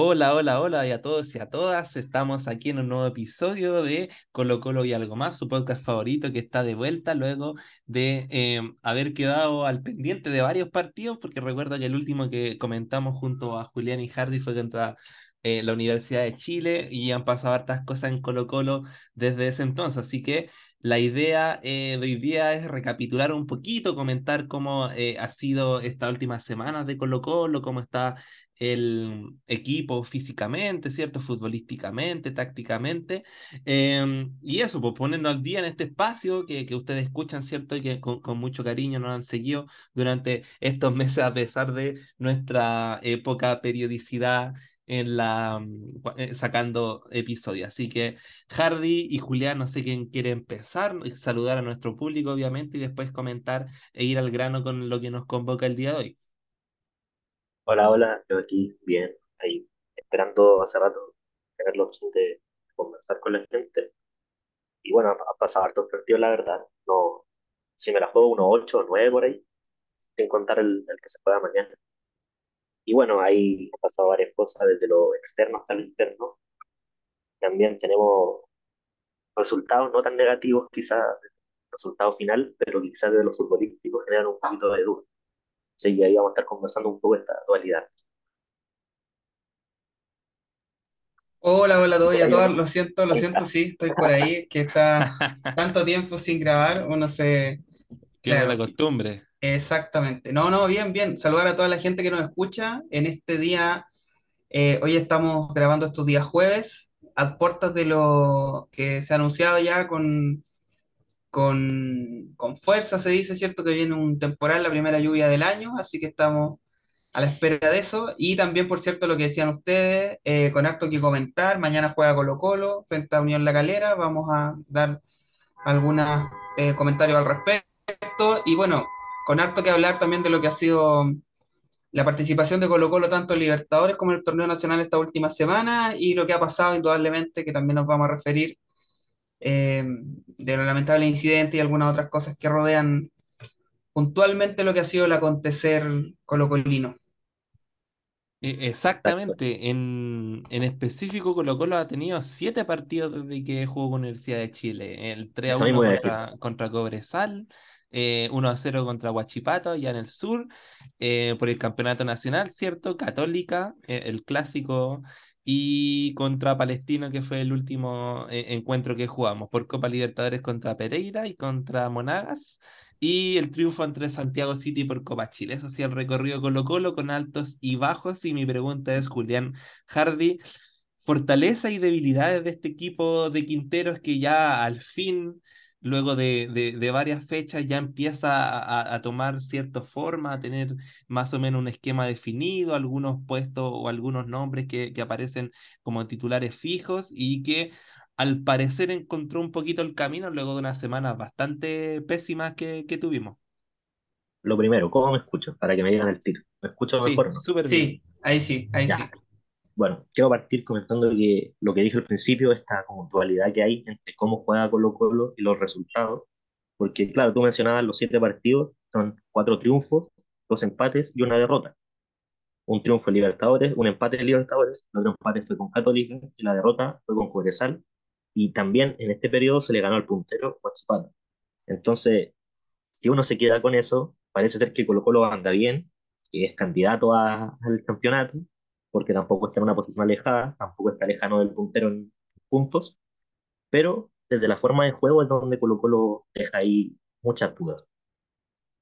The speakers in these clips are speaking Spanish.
Hola, hola, hola y a todos y a todas. Estamos aquí en un nuevo episodio de Colo Colo y algo más, su podcast favorito que está de vuelta luego de eh, haber quedado al pendiente de varios partidos, porque recuerda que el último que comentamos junto a Julián y Hardy fue contra eh, la Universidad de Chile y han pasado hartas cosas en Colo Colo desde ese entonces. Así que la idea eh, de hoy día es recapitular un poquito, comentar cómo eh, ha sido estas últimas semanas de Colo Colo, cómo está el equipo físicamente, ¿cierto? Futbolísticamente, tácticamente. Em, y eso, pues ponernos al día en este espacio que, que ustedes escuchan, ¿cierto? Y que con, con, mucho cariño nos han seguido durante estos meses a pesar de nuestra poca periodicidad en la mm, sacando episodios. Así que Hardy y Julián, no sé quién quiere empezar, saludar a nuestro público, obviamente, y después comentar e ir al grano con lo que nos convoca el día de hoy. Hola, hola, yo aquí bien, ahí esperando hace rato tener la opción de conversar con la gente. Y bueno, ha pasado hartos partidos, la verdad. No, si me la juego unos 8 o 9 por ahí, sin contar el, el que se juega mañana. Y bueno, ahí ha pasado varias cosas desde lo externo hasta lo interno. También tenemos resultados no tan negativos, quizás, resultado final, pero quizás de los futbolísticos generan un poquito de duda. Así que ahí vamos a estar conversando un poco esta dualidad. Hola, hola a todos y a todas. Lo siento, lo siento, sí, estoy por ahí, que está tanto tiempo sin grabar, uno se... Tiene la costumbre. Exactamente. No, no, bien, bien. Saludar a toda la gente que nos escucha en este día. Eh, hoy estamos grabando estos días jueves, a puertas de lo que se ha anunciado ya con, con, con fuerza, se dice, ¿cierto? Que viene un temporal, la primera lluvia del año, así que estamos a la espera de eso. Y también, por cierto, lo que decían ustedes, eh, con harto que comentar, mañana juega Colo Colo frente a Unión La Calera, vamos a dar algunos eh, comentarios al respecto. Y bueno, con harto que hablar también de lo que ha sido la participación de Colo Colo tanto en Libertadores como en el torneo nacional esta última semana y lo que ha pasado indudablemente, que también nos vamos a referir eh, de los lamentables incidentes y algunas otras cosas que rodean puntualmente lo que ha sido el acontecer colocolino. E, exactamente, en, en específico Colo Colo ha tenido siete partidos desde que jugó con Universidad de Chile, el 3 a 1 contra, contra Cobresal, eh, 1 a 0 contra Huachipato, allá en el sur, eh, por el campeonato nacional, ¿cierto? Católica, eh, el clásico, y contra Palestino, que fue el último eh, encuentro que jugamos, por Copa Libertadores contra Pereira y contra Monagas, y el triunfo entre Santiago City por Copa Chile. Eso sí, el recorrido Colo Colo con altos y bajos, y mi pregunta es, Julián Hardy, fortaleza y debilidades de este equipo de Quinteros que ya al fin luego de, de, de, varias fechas ya empieza a, a, tomar cierta forma, a tener más o menos un esquema definido, algunos puestos o algunos nombres que, que aparecen como titulares fijos y que al parecer encontró un poquito el camino luego de unas semanas bastante pésimas que, que tuvimos. Lo primero, ¿cómo me escucho? Para que me digan el tiro. ¿Me escucho sí, mejor? ¿no? Súper bien. Sí, ahí sí, ahí ya. sí. Bueno, quiero partir comentando que lo que dije al principio, esta como dualidad que hay entre cómo juega Colo Colo y los resultados, porque claro, tú mencionabas los siete partidos, son cuatro triunfos, dos empates y una derrota. Un triunfo en Libertadores, un empate en Libertadores, el otro empate fue con Católica y la derrota fue con Cobresal, y también en este periodo se le ganó al puntero Huachipato. Entonces, si uno se queda con eso, parece ser que Colo Colo anda bien, que es candidato a, al campeonato, porque tampoco está en una posición alejada, tampoco está lejano del puntero en puntos, pero desde la forma de juego es donde Colo Colo deja ahí muchas dudas.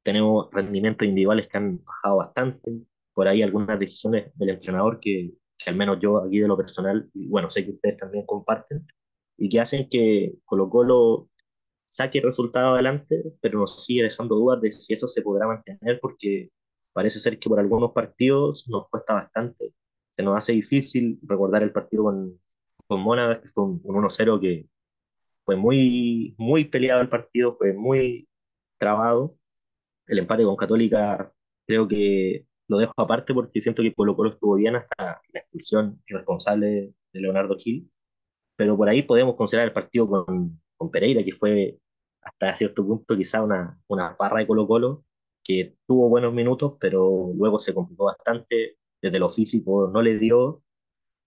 Tenemos rendimientos individuales que han bajado bastante, por ahí algunas decisiones del entrenador que, que al menos yo aquí de lo personal, y bueno, sé que ustedes también comparten, y que hacen que Colo Colo saque el resultado adelante, pero nos sigue dejando dudas de si eso se podrá mantener, porque parece ser que por algunos partidos nos cuesta bastante se nos hace difícil recordar el partido con, con Mónagas, que fue un, un 1-0 que fue muy, muy peleado el partido, fue muy trabado. El empate con Católica creo que lo dejo aparte porque siento que Colo Colo estuvo bien hasta la expulsión irresponsable de Leonardo Gil, pero por ahí podemos considerar el partido con, con Pereira, que fue hasta cierto punto quizá una, una barra de Colo Colo, que tuvo buenos minutos, pero luego se complicó bastante, desde lo físico no le dio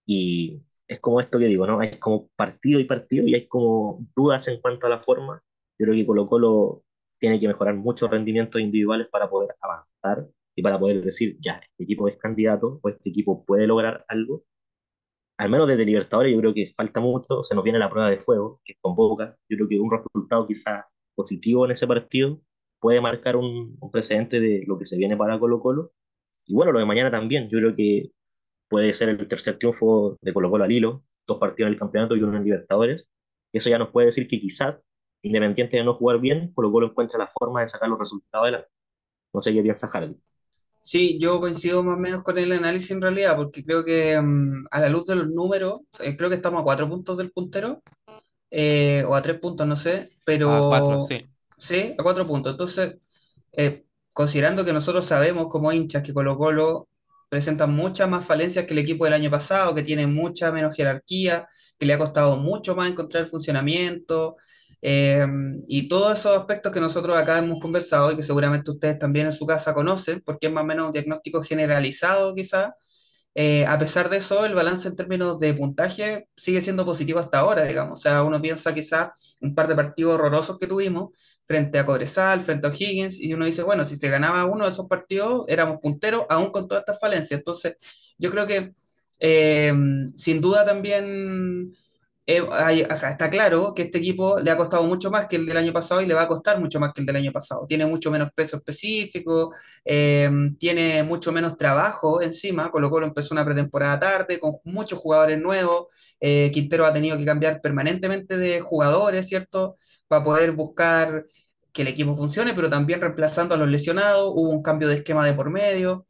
Y es como esto que digo, ¿no? Hay como partido y partido y hay como dudas en cuanto a la forma. Yo creo que Colo Colo tiene que mejorar muchos rendimientos individuales para poder avanzar y para poder decir, ya, este equipo es candidato o este equipo puede lograr algo. Al menos desde Libertadores yo creo que falta mucho, se nos viene la prueba de fuego que convoca. Yo creo que un resultado quizá positivo en ese partido puede marcar un, precedente de lo que se viene para Colo Colo. Y bueno, lo de mañana también, yo creo que puede ser el tercer triunfo de Colo Colo al hilo, dos partidos en el campeonato y uno en Libertadores. Eso ya nos puede decir que quizás, independiente de no jugar bien, Colo Colo encuentra la forma de sacar los resultados adelante. No sé qué piensa Harald. Sí, yo coincido más o menos con el análisis en realidad, porque creo que um, a la luz de los números, eh, creo que estamos a cuatro puntos del puntero, eh, o a tres puntos, no sé, pero... A cuatro, sí. Sí, a cuatro puntos. Entonces, eh, considerando que nosotros sabemos como hinchas que Colo Colo presenta muchas más falencias que el equipo del año pasado, que tiene mucha menos jerarquía, que le ha costado mucho más encontrar el funcionamiento, eh, y todos esos aspectos que nosotros acá hemos conversado y que seguramente ustedes también en su casa conocen, porque es más o menos un diagnóstico generalizado quizá, eh, a pesar de eso, el balance en términos de puntaje sigue siendo positivo hasta ahora, digamos. O sea, uno piensa quizá un par de partidos horrorosos que tuvimos frente a Cobresal, frente a Higgins, y uno dice, bueno, si se ganaba uno de esos partidos, éramos punteros, aún con todas estas falencias. Entonces, yo creo que eh, sin duda también eh, está claro que este equipo le ha costado mucho más que el del año pasado y le va a costar mucho más que el del año pasado. Tiene mucho menos peso específico, eh, tiene mucho menos trabajo encima. Colo Colo empezó una pretemporada tarde con muchos jugadores nuevos. Quintero ha tenido que cambiar permanentemente de jugadores, ¿cierto? Para poder buscar que el equipo funcione, pero también reemplazando a los lesionados. Hubo un cambio de esquema de por medio.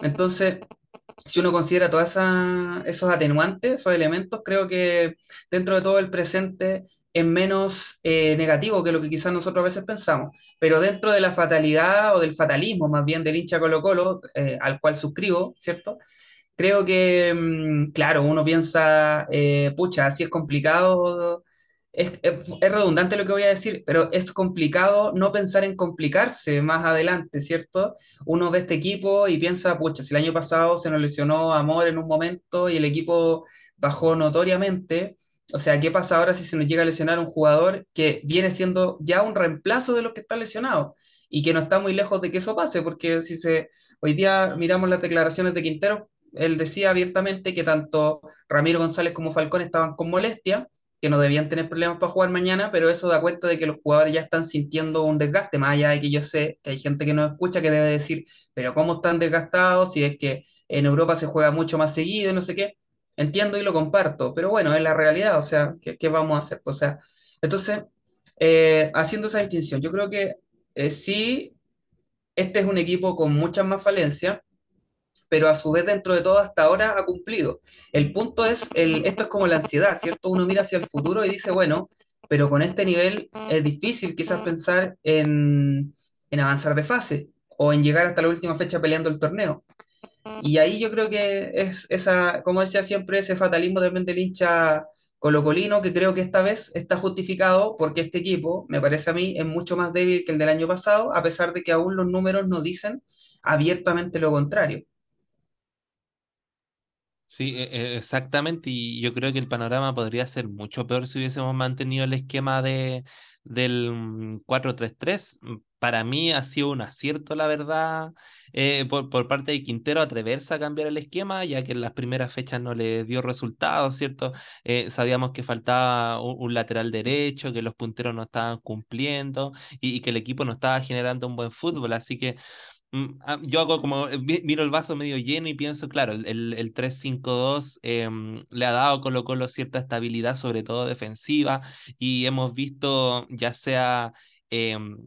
Entonces, si uno considera todos esos atenuantes, esos elementos, creo que dentro de todo el presente es menos eh, negativo que lo que quizás nosotros a veces pensamos. Pero dentro de la fatalidad o del fatalismo, más bien del hincha Colo Colo, eh, al cual suscribo, ¿cierto? Creo que, mm, claro, uno piensa, eh, pucha, así es complicado es, redundante lo que voy a decir, pero es complicado no pensar en complicarse más adelante, ¿cierto? Uno ve este equipo y piensa, pucha, si el año pasado se nos lesionó Amor en un momento y el equipo bajó notoriamente, o sea, ¿qué pasa ahora si se nos llega a lesionar un jugador que viene siendo ya un reemplazo de los que están lesionados? Y que no está muy lejos de que eso pase, porque si se hoy día miramos las declaraciones de Quintero, él decía abiertamente que tanto Ramiro González como Falcón estaban con molestia que no debían tener problemas para jugar mañana, pero eso da cuenta de que los jugadores ya están sintiendo un desgaste, más allá de que yo sé que hay gente que no escucha que debe decir, pero ¿cómo están desgastados si es que en Europa se juega mucho más seguido y no sé qué? Entiendo y lo comparto, pero bueno, es la realidad, o sea, ¿qué, vamos a hacer? O sea, entonces, eh, haciendo esa distinción, yo creo que eh, sí, este es un equipo con muchas más falencias, pero a su vez dentro de todo hasta ahora ha cumplido. El punto es, el, esto es como la ansiedad, ¿cierto? Uno mira hacia el futuro y dice, bueno, pero con este nivel es difícil quizás pensar en, en avanzar de fase o en llegar hasta la última fecha peleando el torneo. Y ahí yo creo que es esa, como decía siempre, ese fatalismo también del hincha colocolino, que creo que esta vez está justificado porque este equipo, me parece a mí, es mucho más débil que el del año pasado, a pesar de que aún los números no dicen abiertamente lo contrario. Sí, e- e- exactamente, y yo creo que el panorama podría ser mucho peor si hubiésemos mantenido el esquema de, del 4-3-3. Mm, para mí ha sido un acierto, la verdad, eh, por, por parte de Quintero atreverse a cambiar el esquema, ya que en las primeras fechas no le dio resultados, ¿cierto? Eh, sabíamos que faltaba un, lateral derecho, que los punteros no estaban cumpliendo y, que el equipo no estaba generando un buen fútbol, así que Mm, yo hago como, eh, miro el vaso medio lleno y pienso, claro, el, el, 3-5-2 em, le ha dado Colo Colo cierta estabilidad, sobre todo defensiva, y hemos visto ya sea em,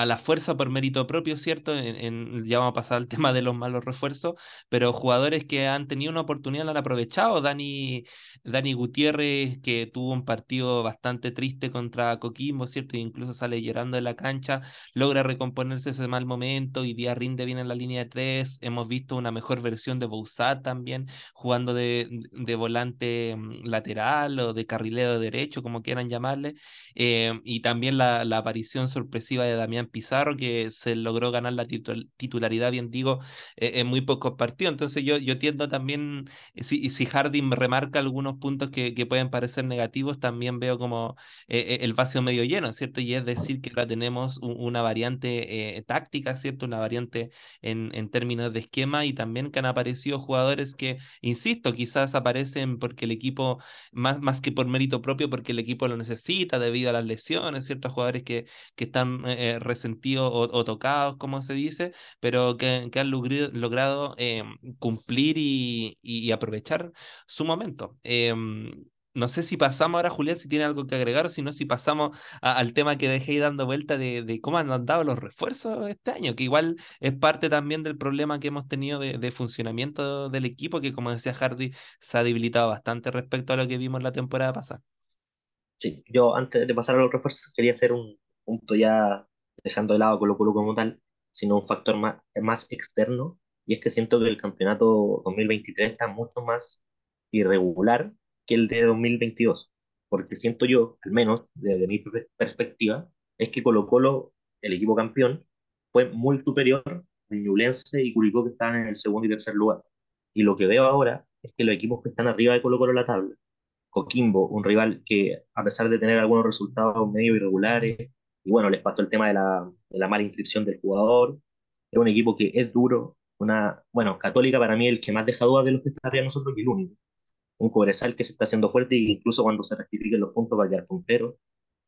a la fuerza por mérito propio, ¿cierto? En, ya vamos a pasar al tema de los malos refuerzos, pero jugadores que han tenido una oportunidad la han aprovechado. Dani, Dani Gutiérrez, que tuvo un partido bastante triste contra Coquimbo, ¿cierto? E incluso sale llorando de la cancha, logra recomponerse ese mal momento y día rinde bien en la línea de tres. Hemos visto una mejor versión de Bouzat también, jugando de, de volante mm, lateral o de carrilero derecho, como quieran llamarle. Eh, y también la, la aparición sorpresiva de Damián Pizarro, que se logró ganar la titularidad, bien digo, en muy pocos partidos. Entonces yo, yo tiendo también, si, si Harding remarca algunos puntos que, que pueden parecer negativos, también veo como el vacío medio lleno, ¿cierto? Y es decir que ahora tenemos una variante táctica, ¿cierto? Una variante en, en términos de esquema y también que han aparecido jugadores que, insisto, quizás aparecen porque el equipo, más, más que por mérito propio, porque el equipo lo necesita debido a las lesiones, ciertos jugadores que, que están eh, resentidos o, tocados, como se dice, pero que, han logrado, eh, cumplir y, aprovechar su momento. Eh, no sé si pasamos ahora, Julián, si tiene algo que agregar, o si no, si pasamos al tema que dejé dando vuelta de, cómo han dado los refuerzos este año, que igual es parte también del problema que hemos tenido de, funcionamiento del equipo, que como decía Hardy, se ha debilitado bastante respecto a lo que vimos la temporada pasada. Sí, yo antes de pasar a los refuerzos quería hacer un punto ya dejando de lado Colo Colo como tal, sino un factor más, más externo, y es que siento que el campeonato 2023 está mucho más irregular que el de 2022, porque siento yo, al menos desde mi perspectiva, es que Colo Colo, el equipo campeón, fue muy superior a Ñublense y Curicó que estaban en el segundo y tercer lugar. Y lo que veo ahora es que los equipos que están arriba de Colo Colo en la tabla, Coquimbo, un rival que a pesar de tener algunos resultados medio irregulares, y bueno, les pasó el tema de la, de la mala inscripción del jugador, es un equipo que es duro, una, bueno, Católica para mí el que más deja dudas de los que está arriba nosotros y el único un Cobresal que se está haciendo fuerte e incluso cuando se rectifiquen los puntos va a quedar puntero.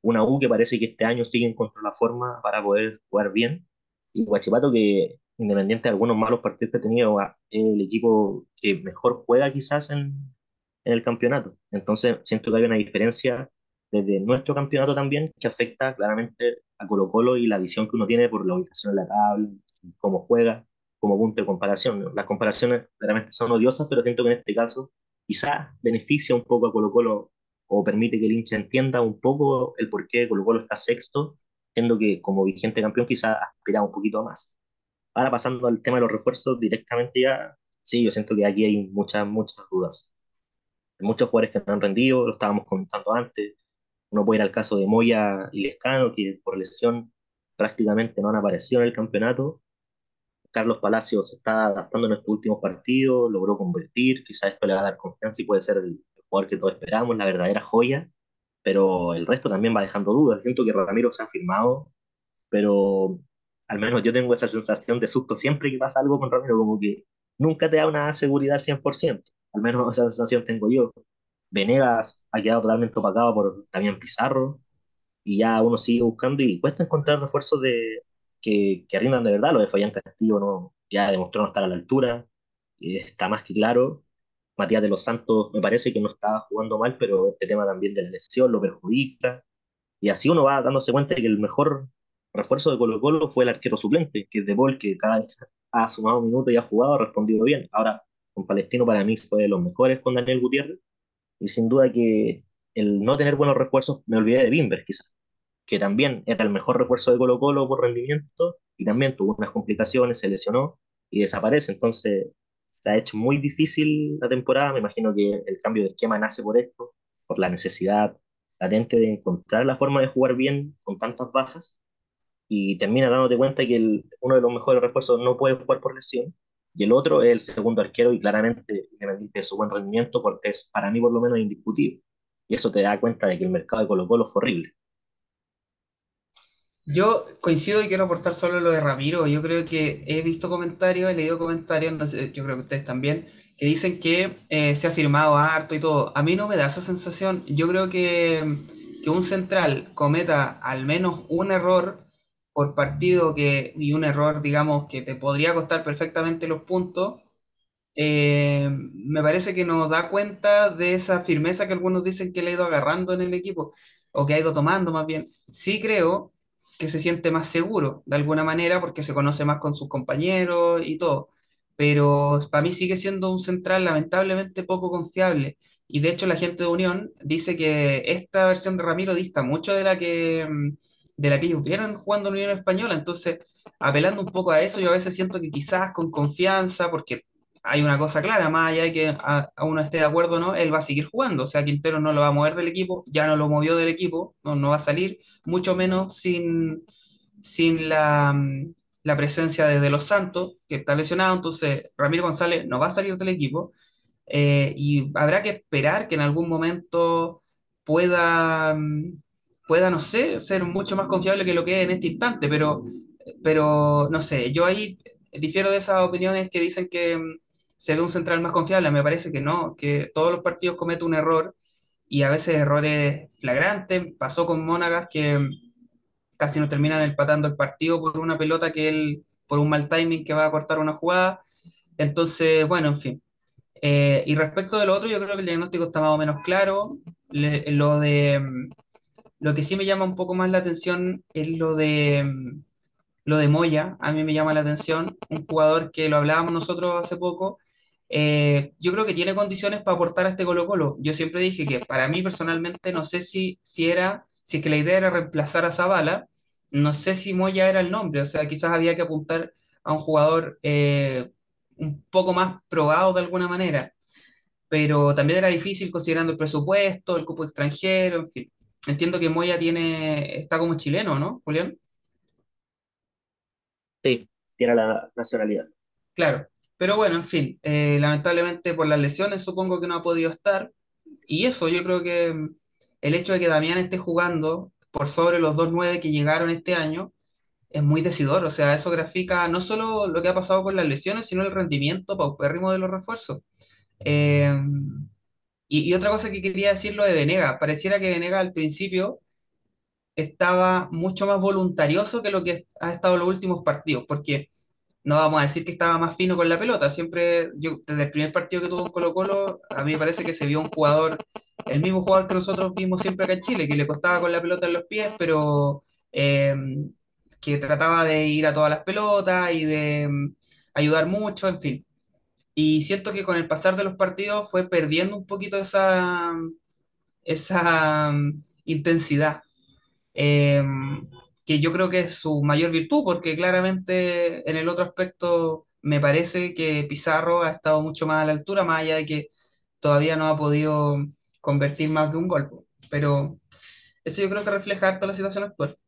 Una U que parece que este año sigue encontrando la forma para poder jugar bien. Y Guachipato que, independiente de algunos malos partidos que ha tenido, es el equipo que mejor juega quizás en, en el campeonato. Entonces siento que hay una diferencia desde nuestro campeonato también que afecta claramente a Colo Colo y la visión que uno tiene por la ubicación en la tabla, cómo juega, como punto de comparación. Las comparaciones realmente son odiosas, pero siento que en este caso quizás beneficia un poco a Colo Colo o permite que el hincha entienda un poco el por qué Colo Colo está sexto, siendo que como vigente campeón quizás aspiraba un poquito más. Ahora pasando al tema de los refuerzos directamente ya, sí, yo siento que aquí hay muchas, muchas dudas. Hay muchos jugadores que no han rendido, lo estábamos comentando antes. Uno puede ir al caso de Moya y Lescano, que por lesión prácticamente no han aparecido en el campeonato. Carlos Palacios está adaptando en estos últimos partidos, logró convertir, quizás esto le va a dar confianza y puede ser el, jugador que todos esperamos, la verdadera joya, pero el resto también va dejando dudas. Siento que Ramiro se ha firmado, pero al menos yo tengo esa sensación de susto siempre que pasa algo con Ramiro, como que nunca te da una seguridad 100%, al menos esa sensación tengo yo. Venegas ha quedado totalmente opacado por también Pizarro, y ya uno sigue buscando y cuesta encontrar refuerzos de, que, que rindan de verdad. Lo de Fabián Castillo no, ya demostró no estar a la altura, está más que claro. Matías de los Santos me parece que no estaba jugando mal, pero este tema también de la lesión lo perjudica. Y así uno va dándose cuenta de que el mejor refuerzo de Colo Colo fue el arquero suplente, que es De Paul, que cada vez ha sumado un minuto y ha jugado, ha respondido bien. Ahora, con Palestino para mí fue de los mejores con Daniel Gutiérrez. Y sin duda que el no tener buenos refuerzos, me olvidé de Bimber quizás que también era el mejor refuerzo de Colo Colo por rendimiento y también tuvo unas complicaciones, se lesionó y desaparece. Entonces, ha hecho muy difícil la temporada. Me imagino que el cambio de esquema nace por esto, por la necesidad latente de encontrar la forma de jugar bien con tantas bajas y termina dándote cuenta que uno de los mejores refuerzos no puede jugar por lesión y el otro es el segundo arquero y claramente independiente de su buen rendimiento es para mí por lo menos indiscutible. Y eso te da cuenta de que el mercado de Colo Colo fue horrible. Yo coincido y quiero aportar solo lo de Ramiro. Yo creo que he visto comentarios, he leído comentarios, no sé, yo creo que ustedes también, que dicen que eh, se ha firmado harto y todo. A mí no me da esa sensación. Yo creo que, que un central cometa al menos un error por partido que, y un error, digamos, que te podría costar perfectamente los puntos, eh, me parece que nos da cuenta de esa firmeza que algunos dicen que le ha ido agarrando en el equipo, o que ha ido tomando más bien. Sí creo que se siente más seguro de alguna manera porque se conoce más con sus compañeros y todo. Pero para mí sigue siendo un central lamentablemente poco confiable. Y de hecho la gente de Unión dice que esta versión de Ramiro dista mucho de la que, mm, de la que ellos vieron jugando en Unión Española. Entonces, apelando un poco a eso, yo a veces siento que quizás con confianza, porque hay una cosa clara, más allá de que a, uno esté de acuerdo no, él va a seguir jugando. O sea, Quintero no lo va a mover del equipo, ya no lo movió del equipo, no, no va a salir, mucho menos sin, sin la, la presencia de, de Los Santos, que está lesionado, entonces Ramiro González no va a salir del equipo. Eh, y habrá que esperar que en algún momento pueda, mm, pueda, no sé, ser mucho más confiable que lo que es en este instante, pero, pero no sé, yo ahí difiero de esas opiniones que dicen que mm, se ve un central más confiable, me parece que no, que todos los partidos cometen un error y a veces errores flagrantes, pasó con Mónagas que mm, casi nos terminan empatando el partido por una pelota que él, por un mal timing que va a cortar una jugada, entonces, bueno, en fin. Eh, y respecto de lo otro, yo creo que el diagnóstico está más o menos claro. Lo de mm, lo que sí me llama un poco más la atención es lo de mm, lo de Moya. A mí me llama la atención un jugador que lo hablábamos nosotros hace poco. eh, yo creo que tiene condiciones para aportar a este Colo-Colo. Yo siempre dije que para mí personalmente no sé si, si era, si es que la idea era reemplazar a Zavala, no sé si Moya era el nombre. O sea, quizás había que apuntar a un jugador eh, un poco más probado de alguna manera pero también era difícil considerando el presupuesto, el cupo extranjero, en fin. Entiendo que Moya tiene, está como chileno, ¿no, Julián? Sí, tiene la nacionalidad. Claro, pero bueno, en fin, eh, lamentablemente por las lesiones supongo que no ha podido estar, y eso yo creo que mm, el hecho de que Damián esté jugando por sobre los dos nueve que llegaron este año es muy decidor, o sea, eso grafica no solo lo que ha pasado con las lesiones, sino el rendimiento paupérrimo de los refuerzos. Eh, Y, otra cosa que quería decir lo de Venega, pareciera que Venega al principio estaba mucho más voluntarioso que lo que ha estado los últimos partidos, porque no vamos a decir que estaba más fino con la pelota, siempre, yo, desde el primer partido que tuvo en Colo-Colo, a mí me parece que se vio un jugador, el mismo jugador que nosotros vimos siempre acá en Chile, que le costaba con la pelota en los pies, pero eh, que trataba de ir a todas las pelotas y de mm, ayudar mucho, en fin. Y siento que con el pasar de los partidos fue perdiendo un poquito esa, esa mm, intensidad, eh, que yo creo que es su mayor virtud, porque claramente en el otro aspecto me parece que Pizarro ha estado mucho más a la altura, más allá de que todavía no ha podido convertir más de un gol. Pero eso yo creo que refleja harto la situación actual.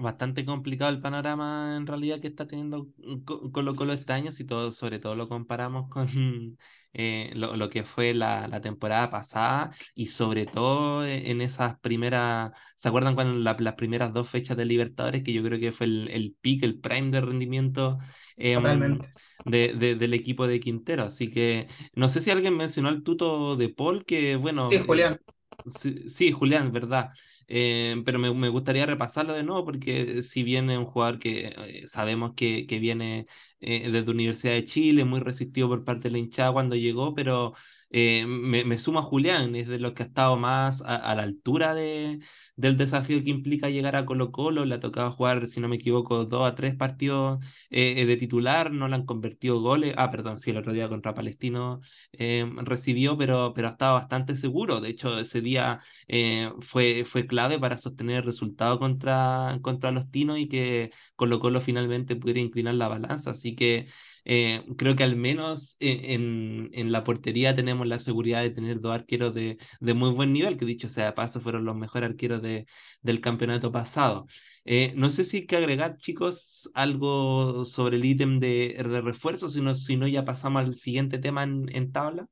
Bastante complicado el panorama en realidad que está teniendo Co- Colo Colo este año, si todo, sobre todo lo comparamos con eh, lo, lo que fue la, la temporada pasada y sobre todo e- en esas primeras, ¿se acuerdan cuando la- las primeras dos fechas de Libertadores que yo creo que fue el, el peak, el prime de rendimiento Totalmente. de, de- del equipo de Quintero? Así que no sé si alguien mencionó al tuto de Paul, que Sí, bueno, eh, Julián, Sí, sí, Julián, verdad. Eh, pero me, me gustaría repasarlo de nuevo porque si bien es un jugador que eh, sabemos que, que viene eh, desde Universidad de Chile, muy resistido por parte de la hinchada cuando llegó, pero me, me suma Julián, es de los que ha estado más a, la altura de, del desafío que implica llegar a Colo-Colo. Le ha tocado jugar, si no me equivoco, dos a tres partidos de titular, no le han convertido goles. Ah, perdón, sí, el otro día contra Palestino recibió, pero, pero estaba bastante seguro. De hecho, ese día fue, fue clave para sostener el resultado contra, contra los Tinos y que Colo Colo finalmente pudiera inclinar la balanza. Así que eh, creo que al menos en, en, la portería tenemos la seguridad de tener dos arqueros de, de muy buen nivel, que dicho sea de paso fueron los mejores arqueros de, del campeonato pasado. Eh, no sé si hay que agregar, chicos, algo sobre el ítem de, de refuerzo, si no, si no ya pasamos al siguiente tema en, en tabla.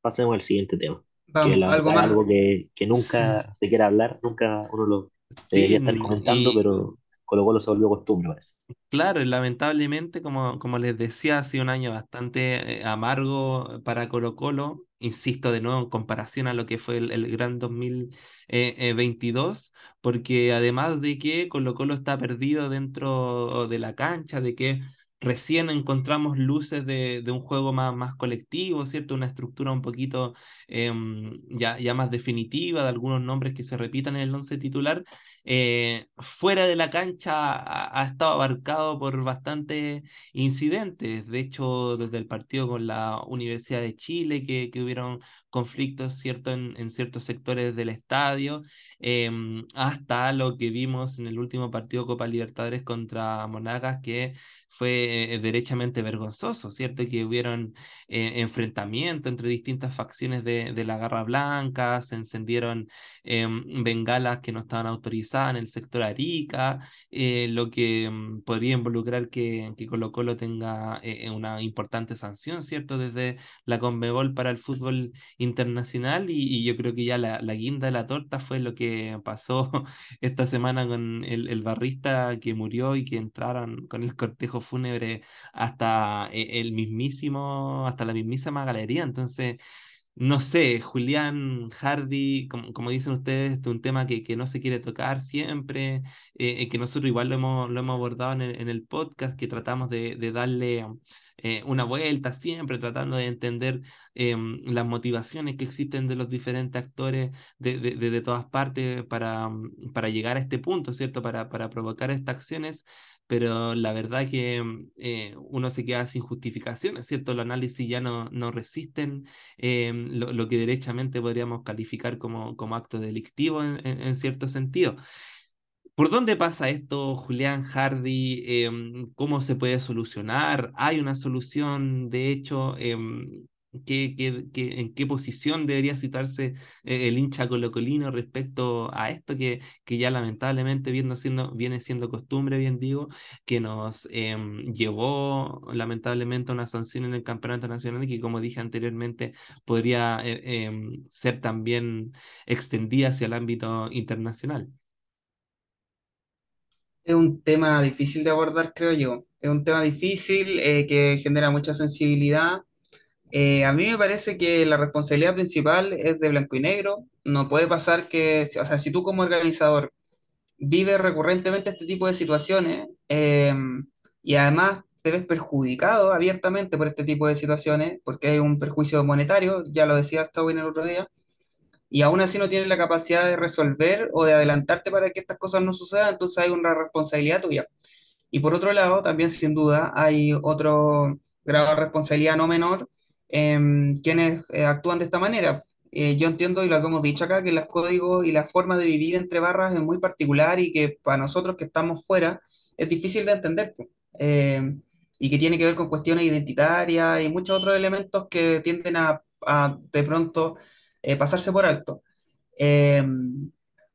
Pasemos al siguiente tema, que vamos, la algo más. algo que, que Sí, nunca se quiere hablar, nunca uno lo sí, debería estar comentando, y pero Colo Colo se volvió costumbre, parece. claro, y lamentablemente, como, como les decía, ha sido un año bastante eh, amargo para Colo Colo. Insisto de nuevo en comparación a lo que fue el, el gran 2022, porque además de que Colo Colo está perdido dentro de la cancha, de que recién encontramos luces de, de un juego más, más colectivo, ¿cierto? Una estructura un poquito em, ya, ya más definitiva, de algunos nombres que se repitan en el once titular eh, fuera de la cancha ha, estado abarcado por bastantes incidentes. De hecho, desde el partido con la Universidad de Chile, que, que hubieron conflictos cierto, en, en, ciertos sectores del estadio, eh, hasta lo que vimos en el último partido Copa Libertadores contra Monagas, que fue fue derechamente vergonzoso, ¿cierto? Que hubieron enfrentamientos entre distintas facciones de, de, la Garra Blanca, se encendieron em, bengalas que no estaban autorizadas en el sector Arica, lo que mm, podría involucrar que, que Colo Colo tenga una importante sanción, ¿cierto? Desde la Conmebol para el fútbol internacional y, yo creo que ya la, la, guinda de la torta fue lo que pasó esta semana con el, el, barrista que murió y que entraron con el cortejo fúnebre hasta e, el mismísimo, hasta la mismísima galería. Entonces, no sé, Julián Hardy, como, como dicen ustedes, este es un tema que, que, no se quiere tocar siempre, eh, eh, que nosotros igual lo hemos, lo hemos abordado en el, podcast, que tratamos de darle eh, una vuelta siempre, tratando de entender em, las motivaciones que existen de los diferentes actores de, de, de todas partes para, para llegar a este punto, ¿cierto? Para, para provocar estas acciones pero la verdad que eh, uno se queda sin justificación, ¿cierto? Los análisis ya no, no resisten eh, lo, lo, que derechamente podríamos calificar como, como acto delictivo en, en, en cierto sentido. ¿Por dónde pasa esto, Julián Hardy? Eh, ¿Cómo se puede solucionar? ¿Hay una solución? De hecho, eh, ¿qué, qué, qué, en qué posición debería situarse eh, el hincha colocolino respecto a esto que, que ya lamentablemente viendo siendo, viene siendo costumbre, bien digo, que nos em, llevó lamentablemente a una sanción en el Campeonato Nacional y que, como dije anteriormente, podría eh, em, ser también extendida hacia el ámbito internacional? Es un tema difícil de abordar, creo yo. Es un tema difícil eh, que genera mucha sensibilidad. Eh, a mí me parece que la responsabilidad principal es de blanco y negro. No puede pasar que, o sea, si tú como organizador vives recurrentemente este tipo de situaciones eh, y además te ves perjudicado abiertamente por este tipo de situaciones, porque hay un perjuicio monetario, ya lo decía hasta hoy en el otro día, y aún así no tienes la capacidad de resolver o de adelantarte para que estas cosas no sucedan, entonces hay una responsabilidad tuya. Y por otro lado, también sin duda hay otro grado de responsabilidad no menor en quienes eh, actúan de esta manera. Eh, yo entiendo, y lo que hemos dicho acá, que los códigos y la forma de vivir entre barras es muy particular y que para nosotros que estamos fuera es difícil de entender. Eh, y que tiene que ver con cuestiones identitarias y muchos otros elementos que tienden a de pronto eh, pasarse por alto. Eh,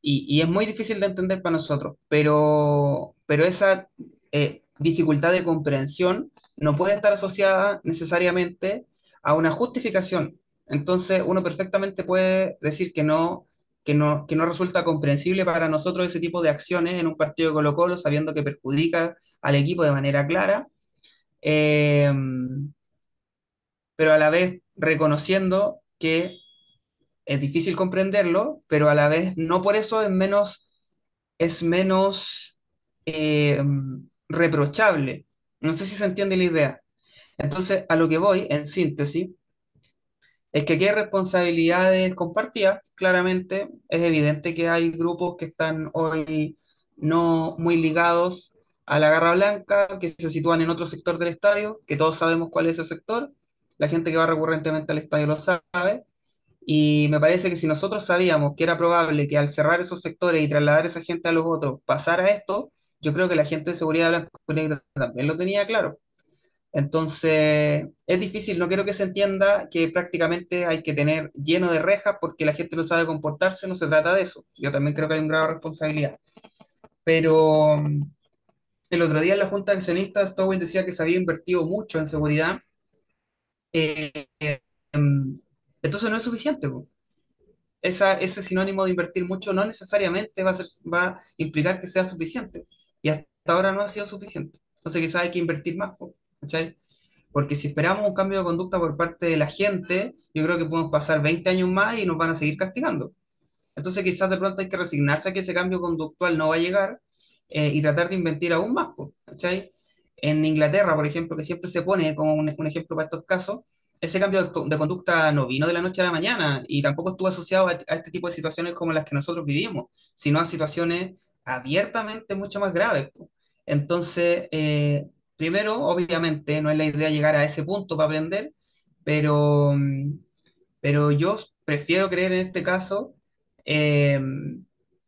y, es muy difícil de entender para nosotros, pero, pero esa eh, dificultad de comprensión no puede estar asociada necesariamente a una justificación. Entonces, uno perfectamente puede decir que no, que no, que no resulta comprensible para nosotros ese tipo de acciones en un partido de Colo Colo, sabiendo que perjudica al equipo de manera clara, eh, pero a la vez reconociendo que es difícil comprenderlo, pero a la vez no por eso es menos, es menos eh, reprochable. No sé si se entiende la idea. Entonces, a lo que voy, en síntesis, es que aquí hay responsabilidades compartidas, claramente. Es evidente que hay grupos que están hoy no muy ligados a la Garra Blanca, que se sitúan en otro sector del estadio, que todos sabemos cuál es ese sector. La gente que va recurrentemente al estadio lo sabe. Y me parece que si nosotros sabíamos que era probable que al cerrar esos sectores y trasladar esa gente a los otros pasara esto, yo creo que la gente de seguridad también lo tenía claro. Entonces, es difícil, no quiero que se entienda que prácticamente hay que tener lleno de rejas porque la gente no sabe comportarse, no se trata de eso. Yo también creo que hay un grado de responsabilidad. Pero mm, el otro día en la Junta de Accionistas, Stowin decía que se había invertido mucho en seguridad. Eh, em, entonces no es suficiente. Esa, ese sinónimo de invertir mucho no necesariamente va a, implicar que sea suficiente. Y hasta ahora no ha sido suficiente. Entonces quizás hay que invertir más. Porque si esperamos un cambio de conducta por parte de la gente, yo creo que podemos pasar 20 años más y nos van a seguir castigando. Entonces quizás de pronto hay que resignarse a que ese cambio conductual no va a llegar eh, y tratar de invertir aún más. ¿cachai? En Inglaterra, por ejemplo, que siempre se pone como un, un ejemplo para estos casos, ese cambio de, conducta no vino de la noche a la mañana y tampoco estuvo asociado a, este tipo de situaciones como las que nosotros vivimos, sino a situaciones abiertamente mucho más graves. Entonces, eh, primero, obviamente, no es la idea llegar a ese punto para aprender, pero, pero yo prefiero creer en este caso eh,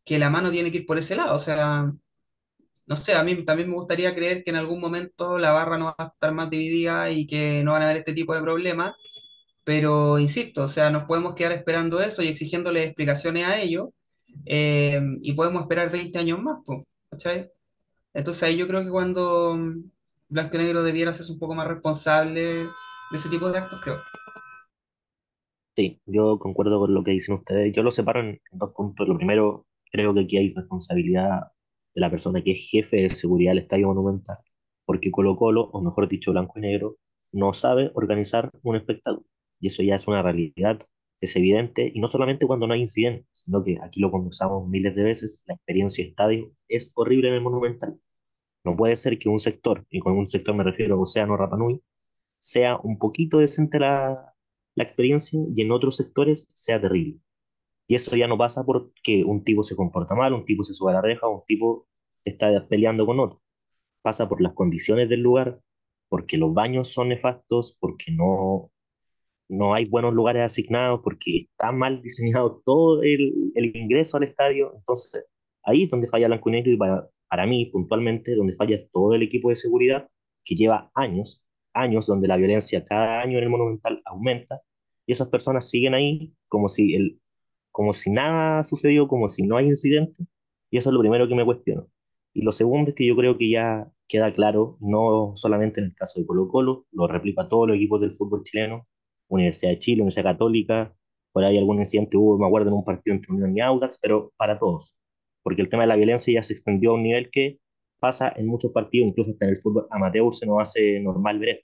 que la mano tiene que ir por ese lado. O sea, no sé, a mí también me gustaría creer que en algún momento la barra no va a estar más dividida y que no van a haber este tipo de problemas, pero insisto, o sea, nos podemos quedar esperando eso y exigiéndole explicaciones a ellos eh, y podemos esperar 20 años más, ¿cachai? Entonces ahí yo creo que cuando mm, Blanco y Negro debiera ser un poco más responsable de ese tipo de actos, creo. Sí, yo concuerdo con lo que dicen ustedes. Yo lo separo en, dos puntos. Lo primero, creo que aquí hay responsabilidad de la persona que es jefe de seguridad del Estadio Monumental, porque Colo Colo, o mejor dicho, Blanco y Negro, no sabe organizar un espectáculo. Y eso ya es una realidad, es evidente, y no solamente cuando no hay incidentes, sino que aquí lo conversamos miles de veces, la experiencia estadio es horrible en el Monumental. No puede ser que un sector, y con un sector me refiero a Océano Rapanui, sea un poquito decente la, la experiencia y en otros sectores sea terrible. Y eso ya no pasa porque un tipo se comporta mal, un tipo se sube a la reja, un tipo está peleando con otro. Pasa por las condiciones del lugar, porque los baños son nefastos, porque no, no hay buenos lugares asignados, porque está mal diseñado todo el, el ingreso al estadio. Entonces, ahí es donde falla Blanco y Negro y para, para mí, puntualmente, donde falla todo el equipo de seguridad, que lleva años, años donde la violencia cada año en el Monumental aumenta, y esas personas siguen ahí como si, el, como si nada ha sucedido, como si no hay incidente, y eso es lo primero que me cuestiono. Y lo segundo es que yo creo que ya queda claro, no solamente en el caso de Colo Colo, lo replica todos los equipos del fútbol chileno, Universidad de Chile, Universidad Católica, por ahí algún incidente hubo, me acuerdo, en un partido entre Unión y Audax, pero para todos, porque el tema de la violencia ya se extendió a un nivel que pasa en muchos partidos, incluso hasta en el fútbol amateur se nos hace normal ver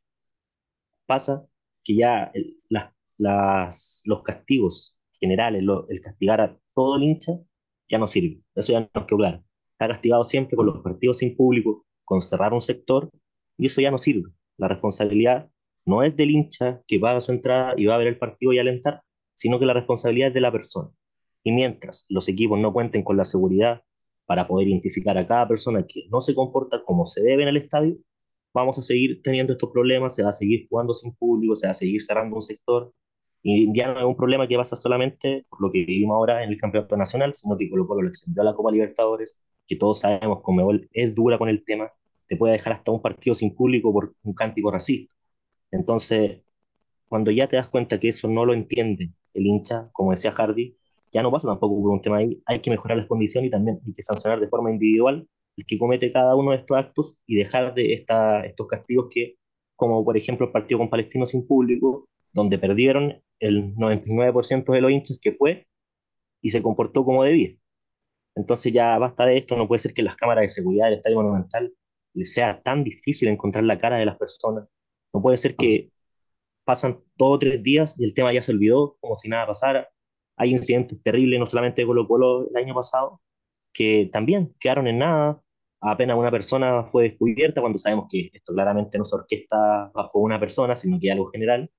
Pasa que ya las, las, los castigos generales, el castigar a todo el hincha, ya no sirve, eso ya nos quedó claro está castigado siempre con los partidos sin público, con cerrar un sector, y eso ya no sirve. La responsabilidad no es del hincha que paga su entrada y va a ver el partido y alentar, sino que la responsabilidad es de la persona. Y mientras los equipos no cuenten con la seguridad para poder identificar a cada persona que no se comporta como se debe en el estadio, vamos a seguir teniendo estos problemas, se va a seguir jugando sin público, se va a seguir cerrando un sector, no es un problema que pasa solamente por lo que vivimos ahora en el campeonato nacional, sino que Colo Colo lo extendió a la Copa Libertadores, que todos sabemos que es dura con el tema, te puede dejar hasta un partido sin público por un cántico racista. Entonces, cuando ya te das cuenta que eso no lo entiende el hincha, como decía Hardy, ya no pasa tampoco por un tema ahí, hay que mejorar las condiciones y también hay que sancionar de forma individual el que comete cada uno de estos actos y dejar de esta, estos castigos que, como por ejemplo el partido con Palestino sin público, donde perdieron el 99% de los hinchas que fue y se comportó como debía. Entonces ya basta de esto, no puede ser que las cámaras de seguridad del Estadio Monumental les sea tan difícil encontrar la cara de las personas. No puede ser que pasan todos tres días y el tema ya se olvidó, como si nada pasara. Hay incidentes terribles, no solamente de Colo Colo el año pasado, que también quedaron en nada. Apenas una persona fue descubierta cuando sabemos que esto claramente no se orquesta bajo una persona, sino que algo general.